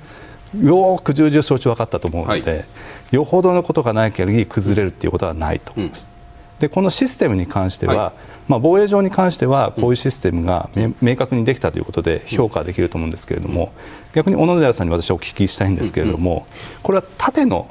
うよく重々承知分かったと思うので、はい、よほどのことがない限り崩れるっていうことはないと。思います。でこのシステムに関しては、はい、まあ、防衛上に関してはこういうシステムが、明確にできたということで評価できると思うんですけれども、逆に小野寺さんに私はお聞きしたいんですけれども、これは縦の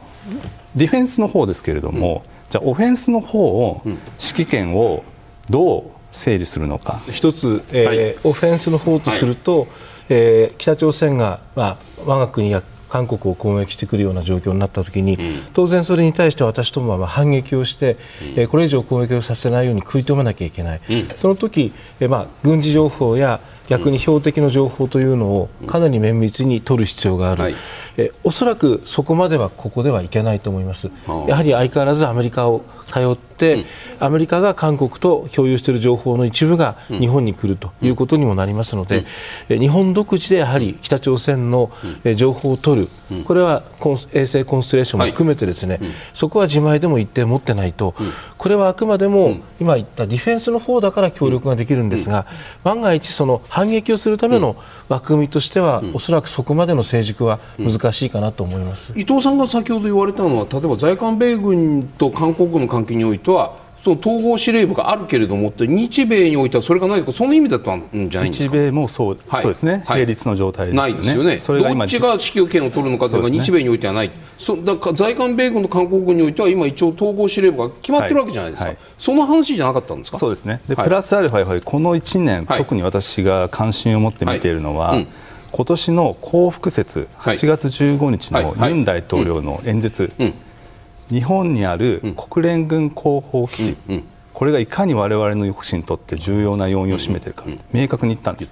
ディフェンスの方ですけれども、じゃあオフェンスの方を指揮権をどう整理するのか。一つ、えーはい、オフェンスの方とすると、はい、えー、北朝鮮が、まあ、我が国や韓国を攻撃してくるような状況になったときに、うん、当然それに対して私どもは反撃をして、うん、えこれ以上攻撃をさせないように食い止めなきゃいけない、うん、その時えまあ軍事情報や逆に標的の情報というのをかなり綿密に取る必要がある、はい、えおそらくそこまではここではいけないと思います。やはり相変わらずアメリカを頼、アメリカが韓国と共有している情報の一部が日本に来るということにもなりますので、日本独自でやはり北朝鮮の情報を取る、これは衛星コンステレーションも含めてですね、そこは自前でも一定持ってないと、これはあくまでも今言ったディフェンスの方だから協力ができるんですが、万が一その反撃をするための枠組みとしては、おそらくそこまでの成熟は難しいかなと思います、伊藤さんが先ほど言われたのは例えば在韓米軍と韓国軍の関係においてはその統合司令部があるけれどもって日米においてはそれがないとかその意味だったんじゃないんですか日米もそうはい、そうですね、並立の状態、ね、ないですよね。どっちが指揮権を取るのかというのが日米においてはないそだから在韓米軍と韓国軍においては今一応統合司令部が決まってるわけじゃないですか、はい。はい、その話じゃなかったんですか？そうですね。で、プラスアルファやはりこの1年、特に私が関心を持って見ているのは、うん今年の幸福節8月15日のユン大統領の演説、日本にある国連軍後方基地、これがいかに我々の抑止にとって重要な要因を占めているか、明確に言ったんです。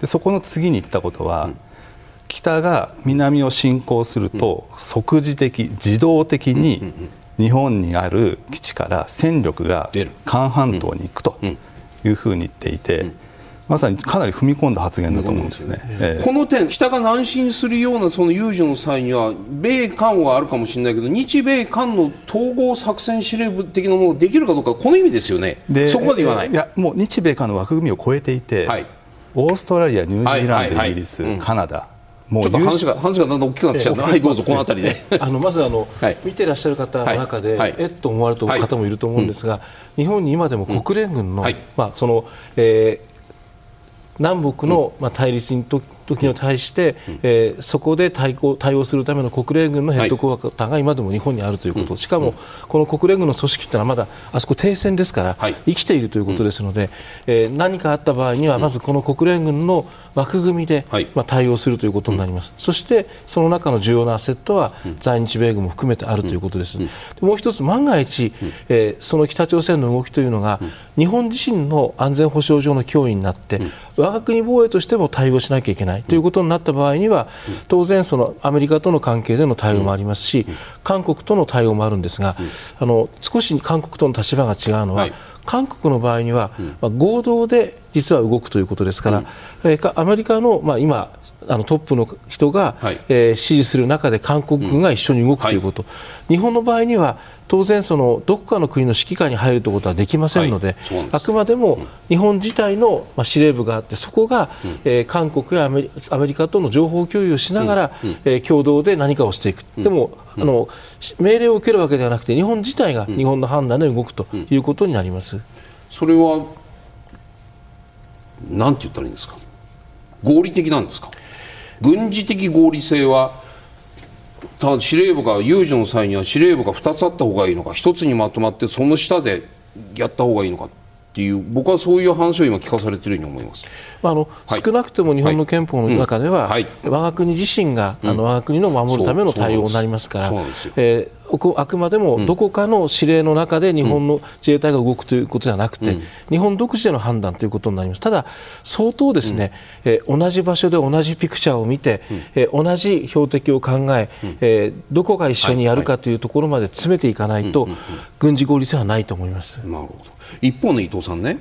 でそこの次に言ったことは、北が南を侵攻すると、即時的自動的に日本にある基地から戦力が韓半島に行くというふうに言っていて。まさにかなり踏み込んだ発言だと思うんですね、えー、この点、北が南進するようなその有事の際には、米韓はあるかもしれないけど、日米韓の統合作戦司令部的なものができるかどうか、この意味ですよね、そこまで言わない。いやもう日米韓の枠組みを超えていて、はい、オーストラリア、ニュージーランド、イギリス、カナダ、もうちょっと話が話がだんだん大きくなってきちゃった、はい、どうぞ、この辺りで。あのまずあの、はい、見てらっしゃる方の中で、はい、えっと思われる方もいると思うんですが、はい、日本に今でも国連軍の、まあそのえー南北の、まあ、対立にと時に対して、えー、そこで対抗対応するための国連軍のヘッドクォーターが今でも日本にあるということ、しかもこの国連軍の組織というのはまだあそこ停戦ですから、生きているということですので、えー、何かあった場合にはまずこの国連軍の枠組みで、まあ、対応するということになります、そしてその中の重要なアセットは在日米軍も含めてあるということです、もう一つ万が一、えー、その北朝鮮の動きというのが、日本自身の安全保障上の脅威になって、我が国防衛としても対応しなきゃいけないということになった場合には当然、そのアメリカとの関係での対応もありますし韓国との対応もあるんですがあの少し韓国との立場が違うのは、韓国の場合には、まあ、合同で実は動くということですから、えアメリカの、まあ、今あのトップの人が、はい、えー、支持する中で韓国軍が一緒に動くということ、うんはい、日本の場合には当然そのどこかの国の指揮下に入るということはできませんのではい、あくまでも日本自体の、まあ、司令部があってそこが、うん、えー、韓国やアメリアメリカとの情報共有をしながら、うん、えー、共同で何かをしていく、でもあの命令を受けるわけではなくて日本自体が日本の判断で動くということになります。それはなんて言ったらいいんですか？合理的なんですか？軍事的合理性はただ司令部が有事の際には司令部が2つあった方がいいのか1つにまとまってその下でやった方がいいのか。っていう僕はそういう話を今聞かされているように思います。まあ、あの、はい、少なくとも日本の憲法の中では、はい。うん、我が国自身が、うん、あの我が国の守るための対応になりますから、えー、あくまでもどこかの指令の中で日本の自衛隊が動くということじゃなくて、うん、日本独自での判断ということになります。ただ相当ですね、えー、同じ場所で同じピクチャーを見て、えー、同じ標的を考ええー、どこが一緒にやるかというところまで詰めていかないと、軍事合理性はないと思います。なるほど一方の伊藤さんね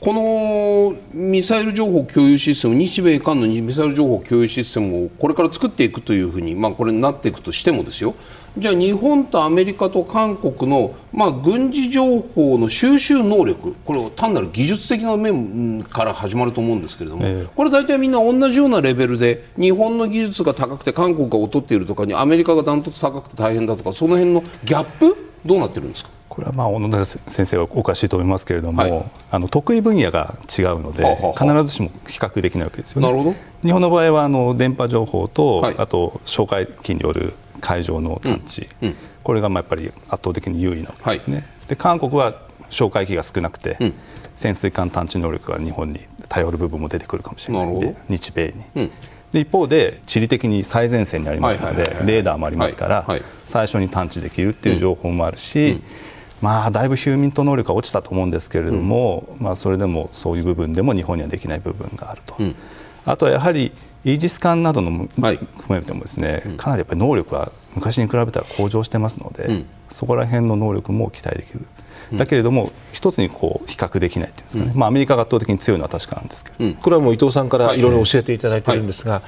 このミサイル情報共有システム日米韓のミサイル情報共有システムをこれから作っていくというふうに、まあ、これになっていくとしてもですよ。じゃあ日本とアメリカと韓国の、まあ、軍事情報の収集能力これ単なる技術的な面から始まると思うんですけれども、えー、これ大体みんな同じようなレベルで日本の技術が高くて韓国が劣っているとかにアメリカがダントツ高くて大変だとかその辺のギャップどうなってるんですか？これはまあ小野田先生はおかしいと思いますけれども、はい、あの得意分野が違うので、必ずしも比較できないわけですよね。なるほど。日本の場合はあの電波情報と、はい、あと哨戒機による海上の探知、うんうん、これがまあやっぱり圧倒的に優位なわけですね。はい、で韓国は哨戒機が少なくて、うん、潜水艦探知能力が日本に頼る部分も出てくるかもしれないので日米に。で一方で地理的に最前線にありますのでレーダーもありますから、最初に探知できるっていう情報もあるし、まあ、だいぶヒューミント能力が落ちたと思うんですけれども、うん、まあ、それでもそういう部分でも日本にはできない部分があると、うん、あとはやはりイージス艦などのも含めてもですね、かなりやっぱり能力は昔に比べたら向上してますので、うん、そこら辺の能力も期待できる。だけれども、一つにこう比較できないっていうんですかね、まあ、アメリカが圧倒的に強いのは確かなんですけど、これはもう伊藤さんからいろいろ教えていただいているんですが、はい、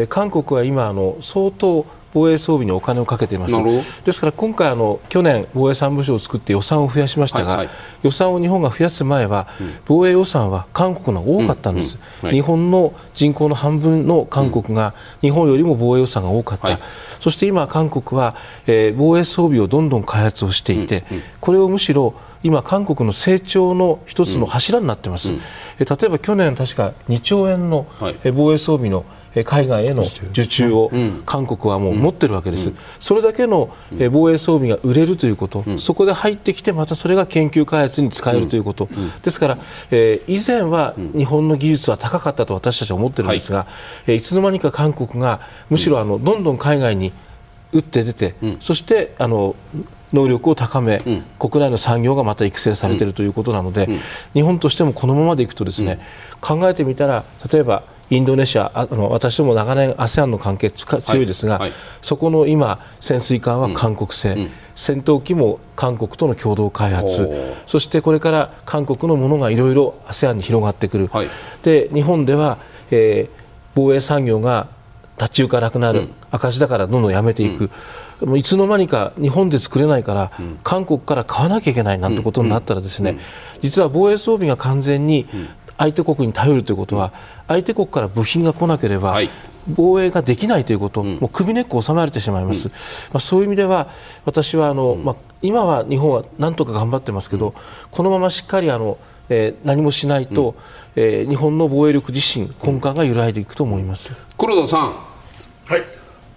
えー、韓国は今あの、相当防衛装備にお金をかけています。ですから今回あの去年防衛三部省を作って予算を増やしましたが、はいはい、予算を日本が増やす前は、うん、防衛予算は韓国の多かったんです、うん。うん。はい、日本の人口の半分の韓国が日本よりも防衛予算が多かった、そして今韓国は、えー、防衛装備をどんどん開発をしていて、これをむしろ今、韓国の成長の一つの柱になっています、例えば去年、確か2兆円の防衛装備の海外への受注。を韓国はもう持ってるわけです、それだけの防衛装備が売れるということ、そこで入ってきて、またそれが研究開発に使えるということ、ですから、え以前は日本の技術は高かったと私たちは思ってるんですが、い、つの間にか韓国がむしろあのどんどん海外に打って出て、そしてあの能力を高め、うん、国内の産業がまた育成されているということなので、うん、日本としてもこのままでいくとですね、考えてみたら例えばインドネシアあの私ども長年 ASEAN の関係強いですが、はい。はい、そこの今潜水艦は韓国製、うん、戦闘機も韓国との共同開発。そしてこれから韓国のものがいろいろ ASEAN に広がってくる、はい、で日本では、えー、防衛産業が立ち行かなくなる、うん、赤字だからどんどんやめていく、うん、いつの間にか日本で作れないから、うん、韓国から買わなきゃいけないなんてことになったらですね、実は防衛装備が完全に相手国に頼るということは、相手国から部品が来なければ、はい、防衛ができないということ、うん、もう首根っこを収められてしまいます、うん、まあ、そういう意味では私はあの、うん、まあ、今は日本はなんとか頑張ってますけど、このまましっかりあの、えー、何もしないと、うん、えー、日本の防衛力自身根幹が揺らいでいくと思います。黒田さん、はい、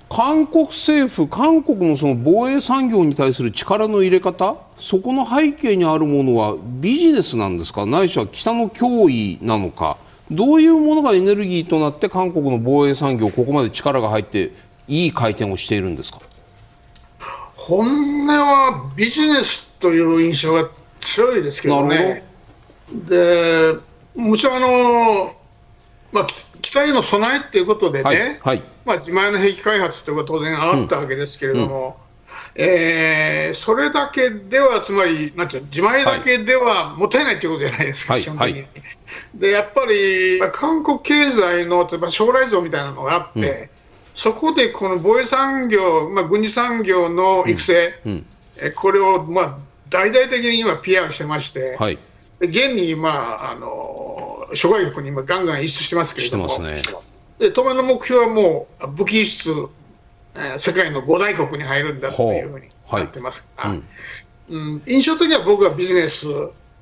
韓国政府、韓国のその防衛産業に対する力の入れ方、そこの背景にあるものはビジネスなんですか、ないしは北の脅威なのか、どういうものがエネルギーとなって韓国の防衛産業、ここまで力が入って、いい回転をしているんですか？本音はビジネスという印象が強いですけどね。でもちろんあの、まあ、北への備えっていうことでね、はいはい、まあ、自前の兵器開発ということは当然あったわけですけれども、うん、えー、それだけでは、つまり、なんていう自前だけではもったいないということじゃないですか、はい、基本的に。でやっぱり、韓国経済の例えば将来像みたいなのがあって、うん、そこでこの防衛産業、まあ、軍事産業の育成、うん、えこれを、まあ、大々的に今、PR してまして、はい、現に、まあ、あの諸外国に今、ガンガン輸出してますけれども、ね、で当面の目標はもう武器輸出、えー、世界の5大国に入るんだというふうになってますから、はいうん、うん、印象的には僕はビジネス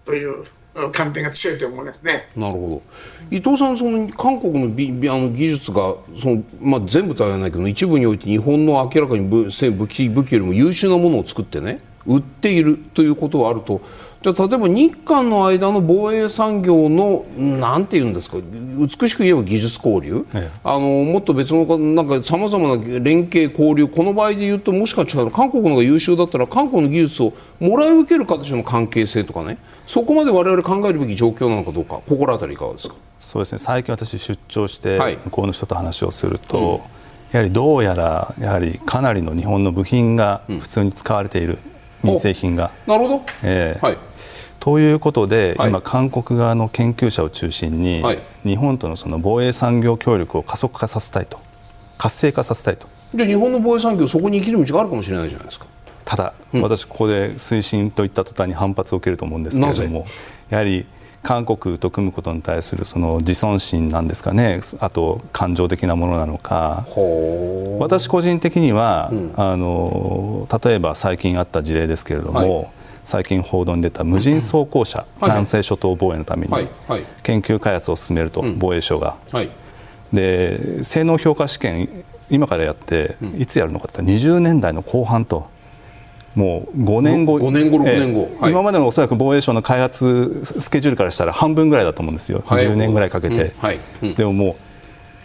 という観点が強いと思いますね。なるほど。伊藤さん、その韓国のびあの技術がそのまあ全部とは言わないけど一部において日本の明らかに武武器武器よりも優秀なものを作ってね売っているということはあると。じゃあ例えば日韓の間の防衛産業のなんていうんですか美しく言えば技術交流、ええ、あのもっと別のなんかさまざまな連携交流この場合で言うともしかしたら韓国の方が優秀だったら韓国の技術をもらい受ける形の関係性とかね。そこまで我々考えるべき状況なのかどうか心当たりいかがですか？そうですね。最近私出張して向こうの人と話をすると、はいうん、やはりどうやらやはりかなりの日本の部品が普通に使われている、民生品が。なるほど、えー、はい。ということで、はい、今、韓国側の研究者を中心に、はい、日本とのその防衛産業協力を加速化させたいと、活性化させたいと。じゃあ、日本の防衛産業、そこに生きる道があるかもしれないじゃないですか。ただ、うん、私、ここで推進といった途端に反発を受けると思うんですけれども、やはり韓国と組むことに対するその自尊心なんですかね、あと感情的なものなのか、私個人的には、うん、あの例えば最近あった事例ですけれども、はい。最近報道に出た無人装甲車、南西諸島防衛のために研究開発を進めると、防衛省が。で性能評価試験今からやっていつやるのかって言ったら20年代の後半ともう5年後 ,5 年後6年後、はい、今までのおそらく防衛省の開発スケジュールからしたら半分ぐらいだと思うんですよ、はい、10年ぐらいかけて、うん。はい。うん、でもも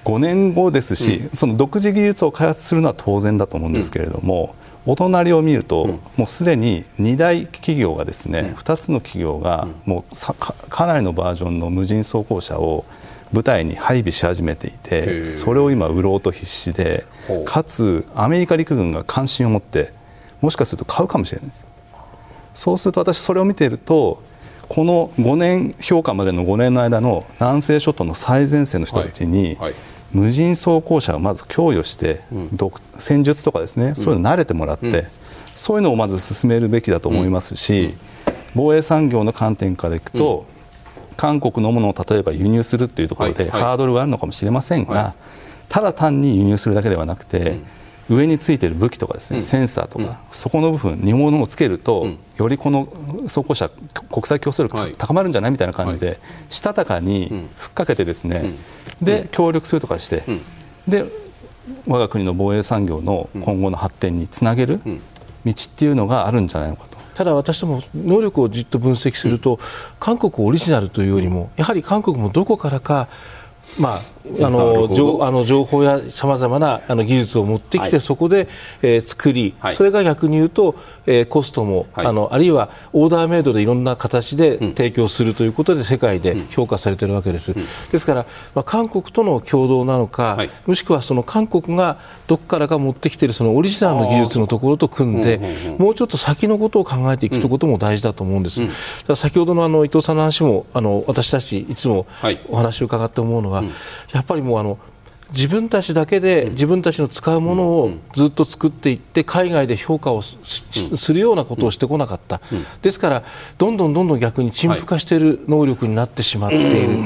う5年後ですし、うん、その独自技術を開発するのは当然だと思うんですけれども、お隣を見ると、うん、もうすでに2大企業がですね、うん、2つの企業がもうかなりのバージョンの無人走行車を部隊に配備し始めていてそれを今売ろうと必死でかつアメリカ陸軍が関心を持ってもしかすると買うかもしれないです。そうすると私それを見ているとこの5年評価までの5年の間の南西諸島の最前線の人たちに、はいはい、無人装甲車をまず供与して、うん、戦術とかですねそういうの慣れてもらって、うん、そういうのをまず進めるべきだと思いますし、うん、防衛産業の観点からいくと、韓国のものを例えば輸入するというところでハードルがあるのかもしれませんが、ただ単に輸入するだけではなくて、上についている武器とかですね、センサーとか、そこの部分日本のをつけると、よりこの装甲車国際競争力が高まるんじゃないみたいな感じで、したたかにふっかけてですね、で協力するとかして、で我が国の防衛産業の今後の発展につなげる道っていうのがあるんじゃないのかと。ただ私ども能力をじっと分析すると、韓国オリジナルというよりもやはり韓国もどこからかまあ、あの情あの情報やさまざまなあの技術を持ってきて、はい、そこで、えー、作り、はい、それが逆に言うと、えー、コストも、はい、あのあるいはオーダーメイドでいろんな形で提供するということで世界で評価されているわけです、うん、ですから、まあ、韓国との共同なのか、もしくはその韓国がどこからか持ってきているそのオリジナルの技術のところと組んで、もうちょっと先のことを考えていくということも大事だと思うんです、うん、先ほどのあの伊藤さんの話もあの私たちいつもお話を伺って思うのは、やっぱりもうあの自分たちだけで自分たちの使うものをずっと作っていって海外で評価をするようなことをしてこなかった。ですからどんどんどんどん逆に陳腐化している能力になってしまっている。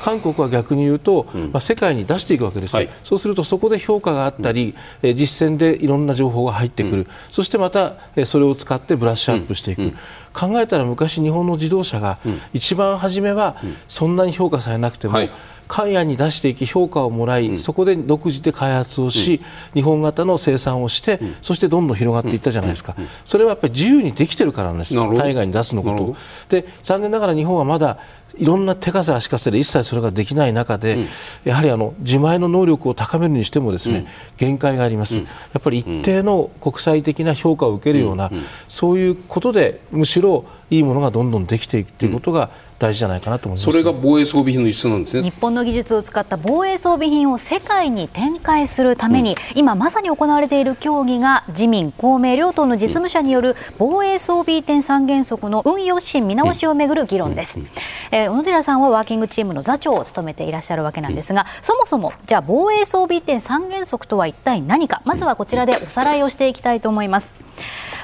韓国は逆に言うと、まあ、世界に出していくわけです、はい、そうするとそこで評価があったり、え実践でいろんな情報が入ってくる、そしてまたそれを使ってブラッシュアップしていく、考えたら昔、日本の自動車が一番初めはそんなに評価されなくても、はい海外に出していき評価をもらい、うん、そこで独自で開発をし、うん、日本型の生産をして、うん、そしてどんどん広がっていったじゃないですか、それはやっぱり自由にできてるからなんです海外に出すのこと。で残念ながら日本はまだいろんな手数足かせで一切それができない中で、やはりあの自前の能力を高めるにしてもですね、限界があります、やっぱり一定の国際的な評価を受けるような、そういうことでむしろいいものがどんどんできていくということが、大事じゃないかなと思います。それが防衛装備品の輸出なんですね。日本の技術を使った防衛装備品を世界に展開するために、うん、今まさに行われている協議が自民公明両党の実務者による防衛装備移転三原則の運用指針見直しをめぐる議論です、うん、えー、小野寺さんはワーキングチームの座長を務めていらっしゃるわけなんですが、そもそもじゃあ防衛装備移転三原則とは一体何か。まずはこちらでおさらいをしていきたいと思います。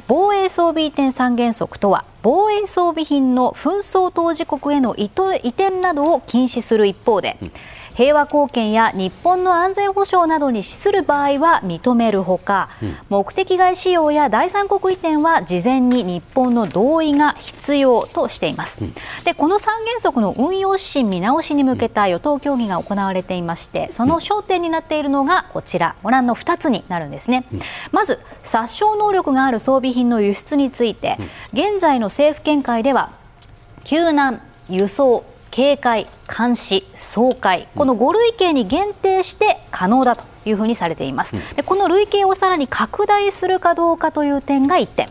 防衛装備移転三原則とは防衛装備品の紛争当事国への移転などを禁止する一方で、うん。平和貢献や日本の安全保障などに資する場合は認めるほか、うん、目的外使用や第三国移転は事前に日本の同意が必要としています、うん、でこの三原則の運用指針見直しに向けた与党協議が行われていましてその焦点になっているのがこちら。ご覧の2つになるんですね、うん、まず殺傷能力がある装備品の輸出について現在の政府見解では救難輸送警戒、監視、総会、この5類型に限定して可能だというふうにされています。でこの類型をさらに拡大するかどうかという点。が1点。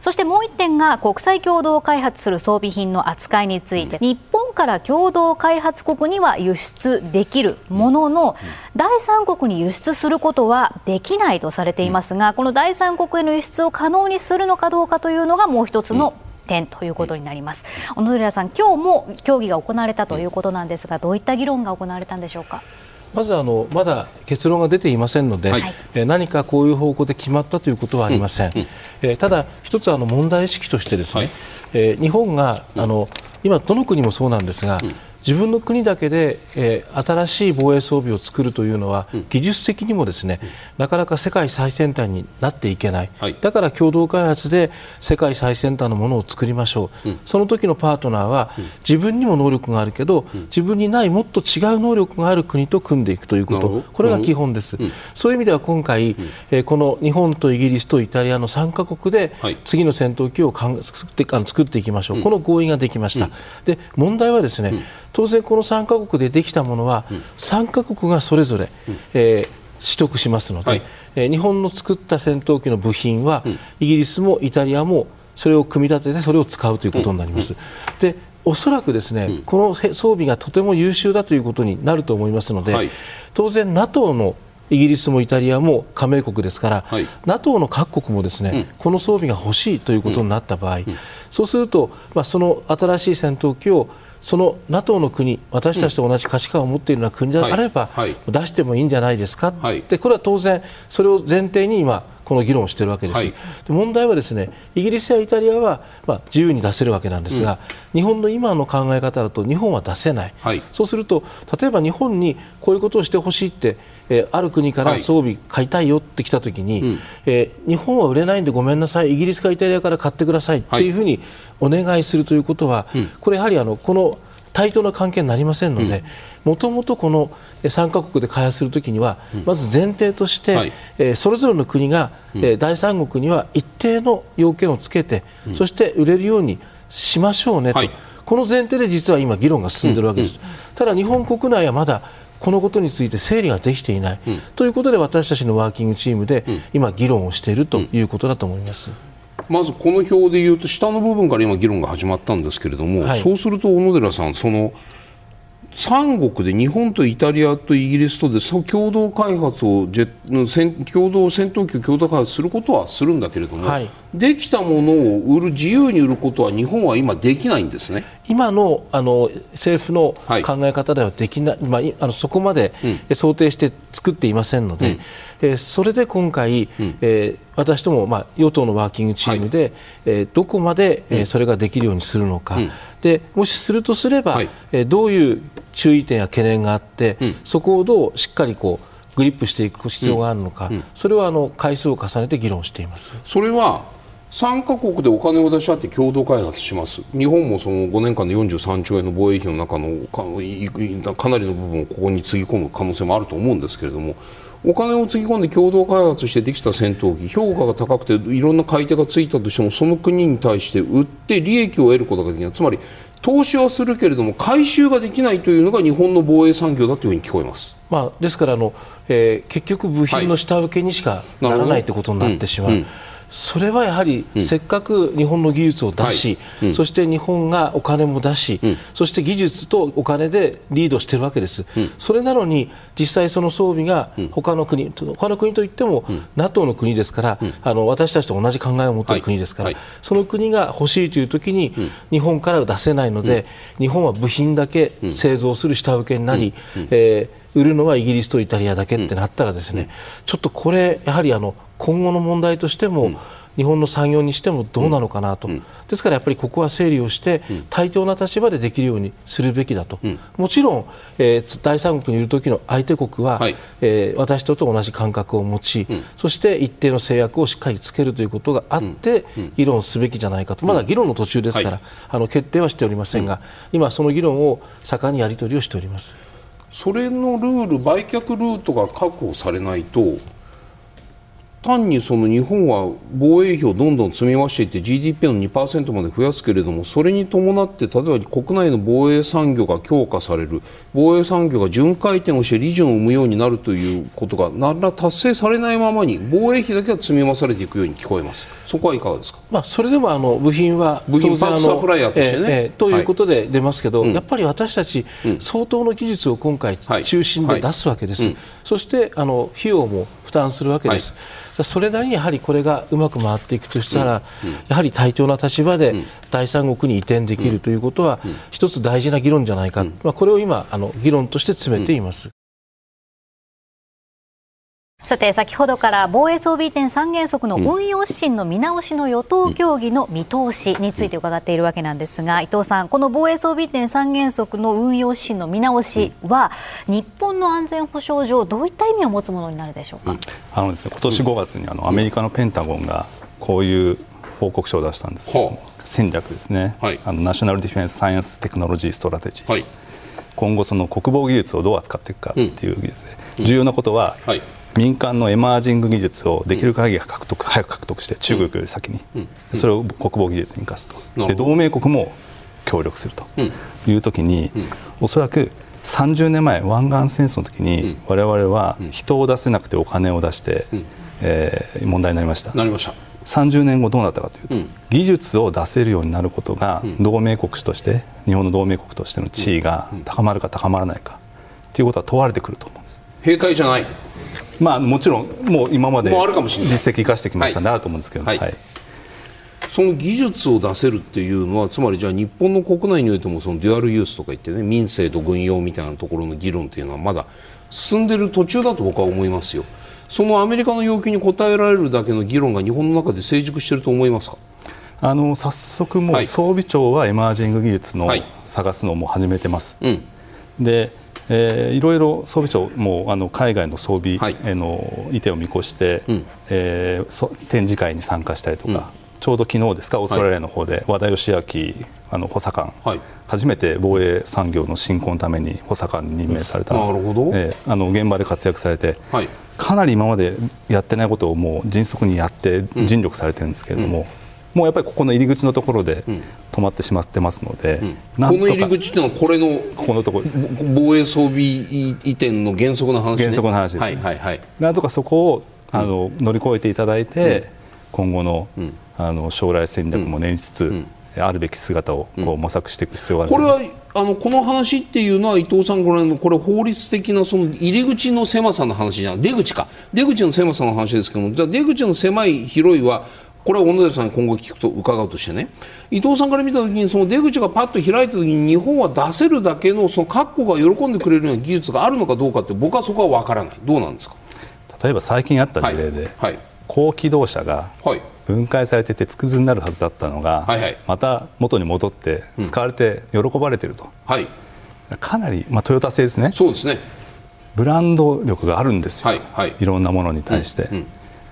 そしてもう1点が国際共同開発する装備品の扱いについて、日本から共同開発国には輸出できるものの、第三国に輸出することはできないとされていますが、この第三国への輸出を可能にするのかどうかというのがもう一つの点ということになります。小野寺さん、今日も協議が行われたということなんですが、どういった議論が行われたんでしょうか？まずあのまだ結論が出ていませんので、はい、え何かこういう方向で決まったということはありません。うんうん、えただ一つあの問題意識としてですね、はい、え日本があの今どの国もそうなんですが。うん自分の国だけで、えー、新しい防衛装備を作るというのは、うん、技術的にもですね、うん、なかなか世界最先端になっていけない、はい、だから共同開発で世界最先端のものを作りましょう、うん、その時のパートナーは、自分にも能力があるけど、自分にないもっと違う能力がある国と組んでいくということ。これが基本です、そういう意味では今回、えー、この日本とイギリスとイタリアの3カ国で、次の戦闘機をかん作ってあの作っていきましょう、この合意ができました、で問題はですね、当然この3カ国でできたものは、うん、3カ国がそれぞれ、うん、えー、取得しますので、はい、えー、日本の作った戦闘機の部品は、うん、イギリスもイタリアもそれを組み立ててそれを使うということになります。で同おそらくですね、うん、この装備がとても優秀だということになると思いますので、はい、当然 NATO のイギリスもイタリアも加盟国ですから、はい、NATO の各国もですね、うん、この装備が欲しいということになった場合、うん、そうすると、まあ、その新しい戦闘機をその NATO の国、私たちと同じ価値観を持っているような国であれば、出してもいいんじゃないですか、はい、でこれは当然、それを前提に今、この議論をしているわけです、はい、で問題はですねイギリスやイタリアは、まあ、自由に出せるわけなんですが、うん、日本の今の考え方だと日本は出せない、はい、そうすると例えば日本にこういうことをしてほしいってえー、ある国から装備買いたいよって来たときに、はい、えー、日本は売れないんでごめんなさい、イギリスかイタリアから買ってくださいっていうふうにお願いするということは、これやはりあのこの対等な関係になりませんので、もともとこの3カ国で開発するときには、まず前提として、はい、えー、それぞれの国が、えー、第三国には一定の要件をつけて、そして売れるようにしましょうねと、はい、この前提で実は今、議論が進んでいるわけです。ただ日本国内はまだこのことについて整理ができていない、うん、ということで私たちのワーキングチームで今、議論をしているということだと思います。まずこの表でいうと下の部分から今議論が始まったんですけれども、はい、そうすると小野寺さんその三国で日本とイタリアとイギリスとでそ共同開発を共同戦闘機を共同開発することはするんだけれども、はい、できたものを売る自由に売ることは日本は今できないんですね。今のあの政府の考え方ではできない、はい、まあ、あのそこまで想定して作っていませんので、うん、えそれで今回、うん、えー、私ども、まあ、与党のワーキングチームで、はい、えー、どこまで、えー、それができるようにするのか、うん、でもしするとすれば、はい、えー、どういう注意点や懸念があって、そこをどうしっかりこうグリップしていく必要があるのか、それはあの回数を重ねて議論しています。それは3カ国でお金を出し合って共同開発します。日本もその5年間で43兆円の防衛費の中のかなりの部分をここにつぎ込む可能性もあると思うんですけれどもお金をつぎ込んで共同開発してできた戦闘機評価が高くていろんな買い手がついたとしてもその国に対して売って利益を得ることができない。つまり投資はするけれども回収ができないというのが日本の防衛産業だというふうに聞こえます、まあ、ですからあの、えー、結局部品の下請けにしかならないということになってしまう。うんうんそれはやはり、せっかく日本の技術を出し、はい。うん、そして日本がお金も出し、うん、そして技術とお金でリードしているわけです、うん、それなのに実際その装備が他の国、他の国といっても、NATO の国ですから、あの私たちと同じ考えを持っている国ですから、はい。はい、その国が欲しいという時に、日本から出せないので、日本は部品だけ製造する下請けになり、えー売るのはイギリスとイタリアだけってなったらですね、ちょっとこれやはりあの今後の問題としても、日本の産業にしてもどうなのかなと、うん、ですからやっぱりここは整理をして、対等な立場でできるようにするべきだと、うん、もちろん、えー、第三国にいる時の相手国は、はい、えー、私とと同じ感覚を持ち、うん、そして一定の制約をしっかりつけるということがあって、議論すべきじゃないかと、まだ議論の途中ですから、はい、あの決定はしておりませんが、今、その議論を盛んにやり取りをしております。それのルール売却ルートが確保されないと単にその日本は防衛費をどんどん積み増していって GDP の2%まで増やすけれどもそれに伴って例えば国内の防衛産業が強化される防衛産業が巡回転をして利潤を生むようになるということが何ら達成されないままに防衛費だけは積み増されていくように聞こえます。そこはいかがですか、まあ、それでもあの部品は部品パーツサプライヤーとしてね、えーえー、ということで出ますけど、はい、やっぱり私たち、相当の技術を今回中心で出すわけです、はいはい、そしてあの費用も負担するわけです。それなりにやはりこれがうまく回っていくとしたら、やはり対等な立場で第三国に移転できるということは、一つ大事な議論じゃないか、まあ、これを今あの議論として詰めています。さて先ほどから防衛装備移転三原則の運用指針の見直しの与党協議の見通しについて伺っているわけなんですが伊藤さん、この防衛装備移転三原則の運用指針の見直しは日本の安全保障上どういった意味を持つものになるでしょうか、あのですね、今年5月にあのアメリカのペンタゴンがこういう報告書を出したんですけども、戦略ですね、はい、あのナショナルディフェンス・サイエンス・テクノロジー・ストラテジー、はい、今後その国防技術をどう扱っていくかっていう技術で、うん、重要なことは、はい民間のエマージング技術をできる限り獲得、早く獲得して中国より先に、それを国防技術に生かすと。で同盟国も協力するという時に、おそらく30年前湾岸戦争の時に我々は人を出せなくてお金を出して、えー、問題になりました。なりました。30年後どうなったかというと、うん、技術を出せるようになることが同盟国として日本の同盟国としての地位が高まるか高まらないかということは問われてくると思うんです閉会じゃない。まあもちろんもう今まで実績生かしてきましたんであると思うんですけど、はい。はい、その技術を出せるっていうのはつまりじゃあ日本の国内においてもそのデュアルユースとか言ってね民生と軍用みたいなところの議論っていうのはまだ進んでる途中だと僕は思いますよ。そのアメリカの要求に応えられるだけの議論が日本の中で成熟していると思いますか？あの早速、もう装備庁はエマージング技術の探すのも始めてます。はい、でえー、いろいろ装備庁もあの海外の装備への意見を見越して、はい、えー、展示会に参加したりとか、うん、ちょうど昨日ですかオーストラリアの方で、和田義明あの補佐官、はい、初めて防衛産業の振興のために補佐官に任命された。なるほど、えー、あの現場で活躍されて、はい、かなり今までやってないことをもう迅速にやって尽力されてるんですけれども、うんもうやっぱりここの入り口のところで止まってしまってますので、うん、この入り口っていうのはこれのここのところです。防衛装備移転の原則の話、ね、原則の話です、ね、はいはいはい、なんとかそこをあの、乗り越えていただいて、今後の,、あの将来戦略も練りつつ、あるべき姿をこう模索していく必要があるこれはあのこの話っていうのは伊藤さんこれこれ法律的なその入り口の狭さの話じゃん出口か。出口の狭さの話ですけどもじゃあ出口の狭い広いはこれは小野寺さんに今後聞くと伺うとしてね。伊藤さんから見た時にその出口がパッと開いた時に日本は出せるだけのその各国が喜んでくれるような技術があるのかどうかって僕はそこは分からない。どうなんですか？例えば最近あった事例で、はい。はい、高機動車が分解されて鉄くずになるはずだったのが、はいはい、また元に戻って使われて喜ばれてると、うんはい、かなり、まあ、トヨタ製ですね。そうですね。ブランド力があるんですよ、はいはい、いろんなものに対して。うんうん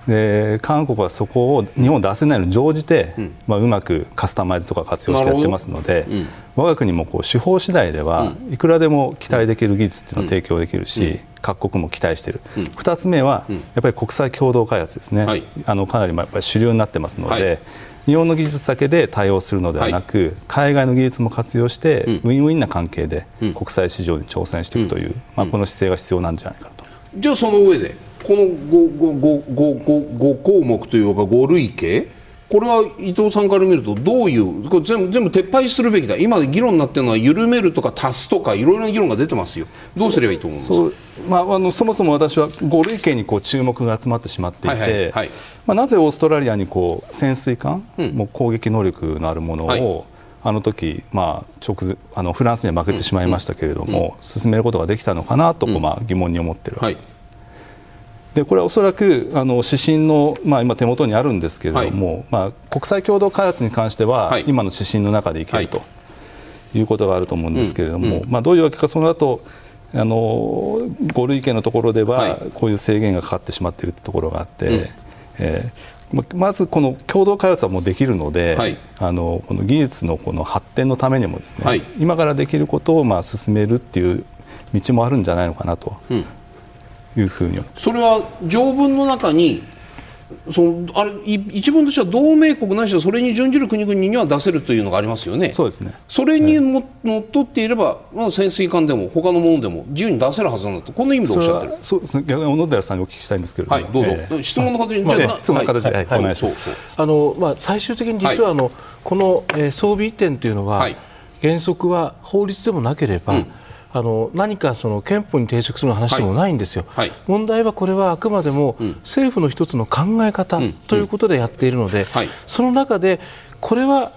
で韓国はそこを日本出せないのに乗じて、うん。まあ、うまくカスタマイズとか活用してやってますので、うん、我が国もこう手法次第ではいくらでも期待できる技術っていうのを提供できるし、うん、各国も期待している、うん、2つ目はやっぱり国際共同開発ですね、はい、あのかなりやっぱり主流になってますので、はい、日本の技術だけで対応するのではなく、はい、海外の技術も活用して、ウィンウィンな関係で国際市場に挑戦していくという、まあ、この姿勢が必要なんじゃないかと。じゃあその上でこの 5, 5, 5, 5, 5項目というか5類型これは伊藤さんから見るとどういうこれ全部全部撤廃するべきだ。今議論になっているのは緩めるとか足すとかいろいろな議論が出てますよ。どうすればいいと思うんですか？まあ、あのそもそも私は5類型にこう注目が集まってしまっていて、はいはいはい、まあ、なぜオーストラリアにこう潜水艦、うん、もう攻撃能力のあるものを、はい。あの時、まあ、直あのフランスには負けてしまいましたけれども、うん。うん、進めることができたのかなと、まあ、疑問に思っているわけです。はいでこれはおそらくあの指針の、まあ、今、手元にあるんですけれども、はい、まあ、国際共同開発に関しては、はい、今の指針の中でいけるとい。うことがあると思うんですけれども、うんうん、まあ、どういうわけか、その後あの5類型のところでは、こういう制限がかかってしまっているところがあって、うん、えー、まずこの共同開発はもうできるので、はい、あのこの技術のこの発展のためにもですね、はい、今からできることをまあ進めるっていう道もあるんじゃないのかなというふうにそれは条文の中にそのあれ一文としては同盟国ないしはそれに準じる国々には出せるというのがありますよね。そうですね。それにも、のっとっていれば、まあ、潜水艦でも他のものでも自由に出せるはずなんだと。この意味でおっしゃってる。そうですね。逆に小野寺さんにお聞きしたいんですけれども、はい、どうぞ、えー、質問の形に、まあ、質問の形で、はい。はい、お願いします。あの、まあ、最終的に実はあの、この、えー、装備移転というのは、原則は法律でもなければ、うんあの何かその憲法に抵触する話でもないんですよ、はい。はい、問題はこれはあくまでも政府の一つの考え方ということでやっているので、はい、その中でこれは、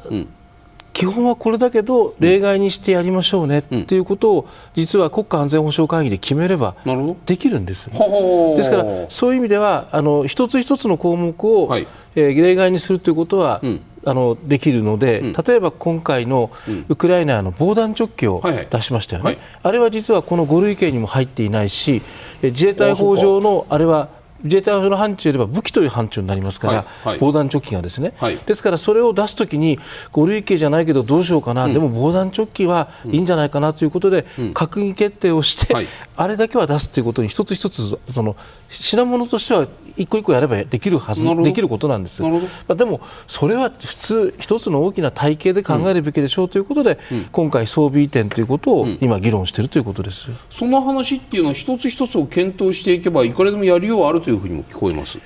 基本はこれだけど例外にしてやりましょうねっていうことを実は国家安全保障会議で決めればできるんです。ですからそういう意味ではあの一つ一つの項目を、はい、えー、例外にするということは、うんあのできるので、うん、例えば今回のウクライナの防弾チョッキを出しましたよね、はい。はい、あれは実はこの5類型にも入っていないし自衛隊法上のあれは自衛隊の範疇では武器という範疇になりますから、はいはい、防弾チョッキがですね、はい、ですからそれを出すときに5類型じゃないけどどうしようかな、うん、でも防弾チョッキはいいんじゃないかなということで、うん、閣議決定をして、あれだけは出すということに一つ一つその品物としては一個一個やればできるはずできることなんです、まあ、でもそれは普通一つの大きな体系で考えるべきでしょうということで、うん、今回装備移転ということを今議論しているということです、うん、その話っていうのは一つ一つを検討していけばいくらでもやりようあるというふうにも聞こえます、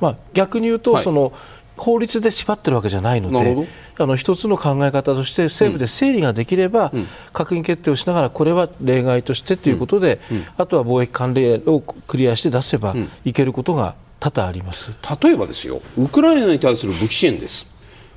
まあ、逆に言うと、はい、その法律で縛ってるわけじゃないのであの一つの考え方として政府で整理ができれば、閣議決定をしながらこれは例外としてということで、あとは貿易関連をクリアして出せばいけることが多々あります。例えばですよウクライナに対する武器支援です。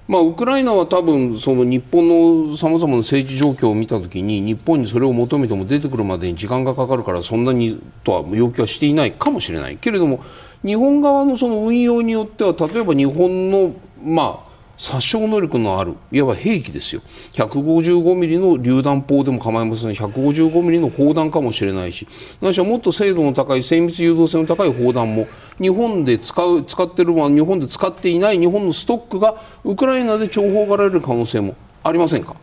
まあ、ウクライナは多分その日本のさまざまな政治状況を見たときに日本にそれを求めても出てくるまでに時間がかかるからそんなにとは要求はしていないかもしれない。けれども日本側のその運用によっては例えば日本のまあ殺傷能力のあるいわば兵器ですよ。155ミリの榴弾砲でも構いません。155ミリの砲弾かもしれないし。何しろもっと精度の高い精密誘導性の高い砲弾も日本で使う使ってる日本で使っていない日本のストックがウクライナで重宝がられる可能性もありませんか？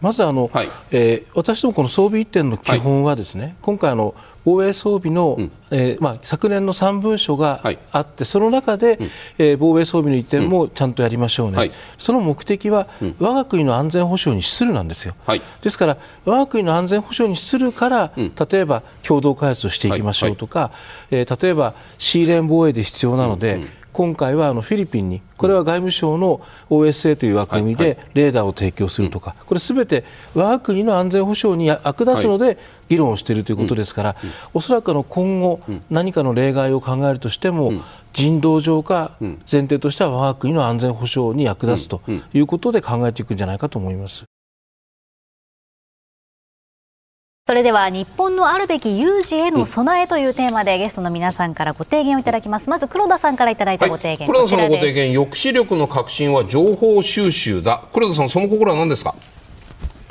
まずあの、はい、えー、私どもこの装備移転の基本はですね、はい、今回あの防衛装備の、うん、えー、まあ、昨年の3文書があって、はい、その中で、うん、えー、防衛装備の移転もちゃんとやりましょうね、うん、その目的は、うん、我が国の安全保障に資するなんですよ、ですから我が国の安全保障に資するから、例えば共同開発をしていきましょうとか、はい、えー、例えばシーレーン防衛で必要なので、今回はあのフィリピンにこれは外務省の OSA という枠組みでレーダーを提供するとかこれすべて我が国の安全保障に役立つので議論をしているということですからおそらくの今後何かの例外を考えるとしても人道上か前提としては我が国の安全保障に役立つということで考えていくんじゃないかと思います。それでは日本のあるべき有事への備えというテーマで、ゲストの皆さんからご提言をいただきます。まず黒田さんからいただいたご提言、はい、黒田さんのご提言抑止力の革新は情報収集だ。黒田さんその心は何ですか？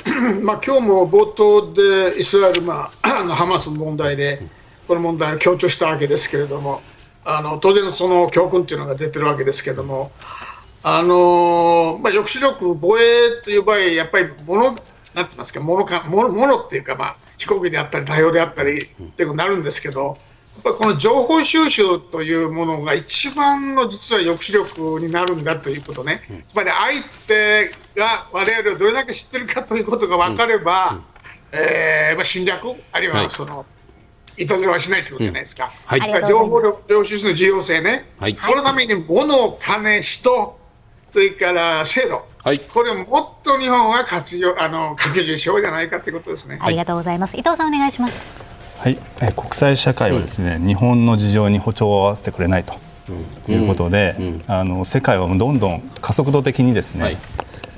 (coughs) まあ今日も冒頭でイスラエル、まあ、あのハマスの問題でこの問題を強調したわけですけれどもあの当然その教訓というのが出てるわけですけれどもあの、まあ、抑止力防衛という場合やっぱりものなんて言いますかものかものものっていうかまあ飛行機であったり、多様であったりっていうことになるんですけど、やっぱりこの情報収集というものが一番の実は抑止力になるんだということね、つまり相手が我々をどれだけ知ってるかということが分かれば、えーまあ、侵略、あるいはその、はい、いたずらはしないということじゃないですか、うん。はい、情報量収集の重要性ね、はい、そのために物、金、人、それから制度、はい、これをもっと日本は活用あの拡充しようじゃないかということですね。ありがとうございます。伊藤さんお願いします。はい、え国際社会はですね、うん、日本の事情に歩調を合わせてくれないということで、うん。うん、あの世界はどんどん加速度的にですね、はい、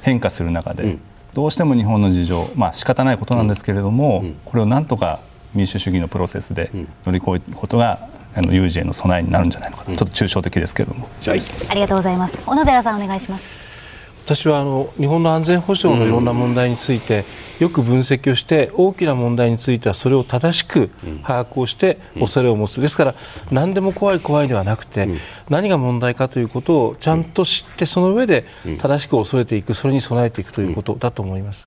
変化する中で、どうしても日本の事情、まあ仕方ないことなんですけれども、これをなんとか民主主義のプロセスで乗り越えることがあの有事への備えになるんじゃないのか、ちょっと抽象的ですけれども。ありがとうございます。小野寺さんお願いします。私はあの日本の安全保障のいろんな問題についてよく分析をして大きな問題についてはそれを正しく把握をして恐れを持つ。ですから何でも怖い怖いではなくて何が問題かということをちゃんと知ってその上で正しく恐れていく。それに備えていくということだと思います。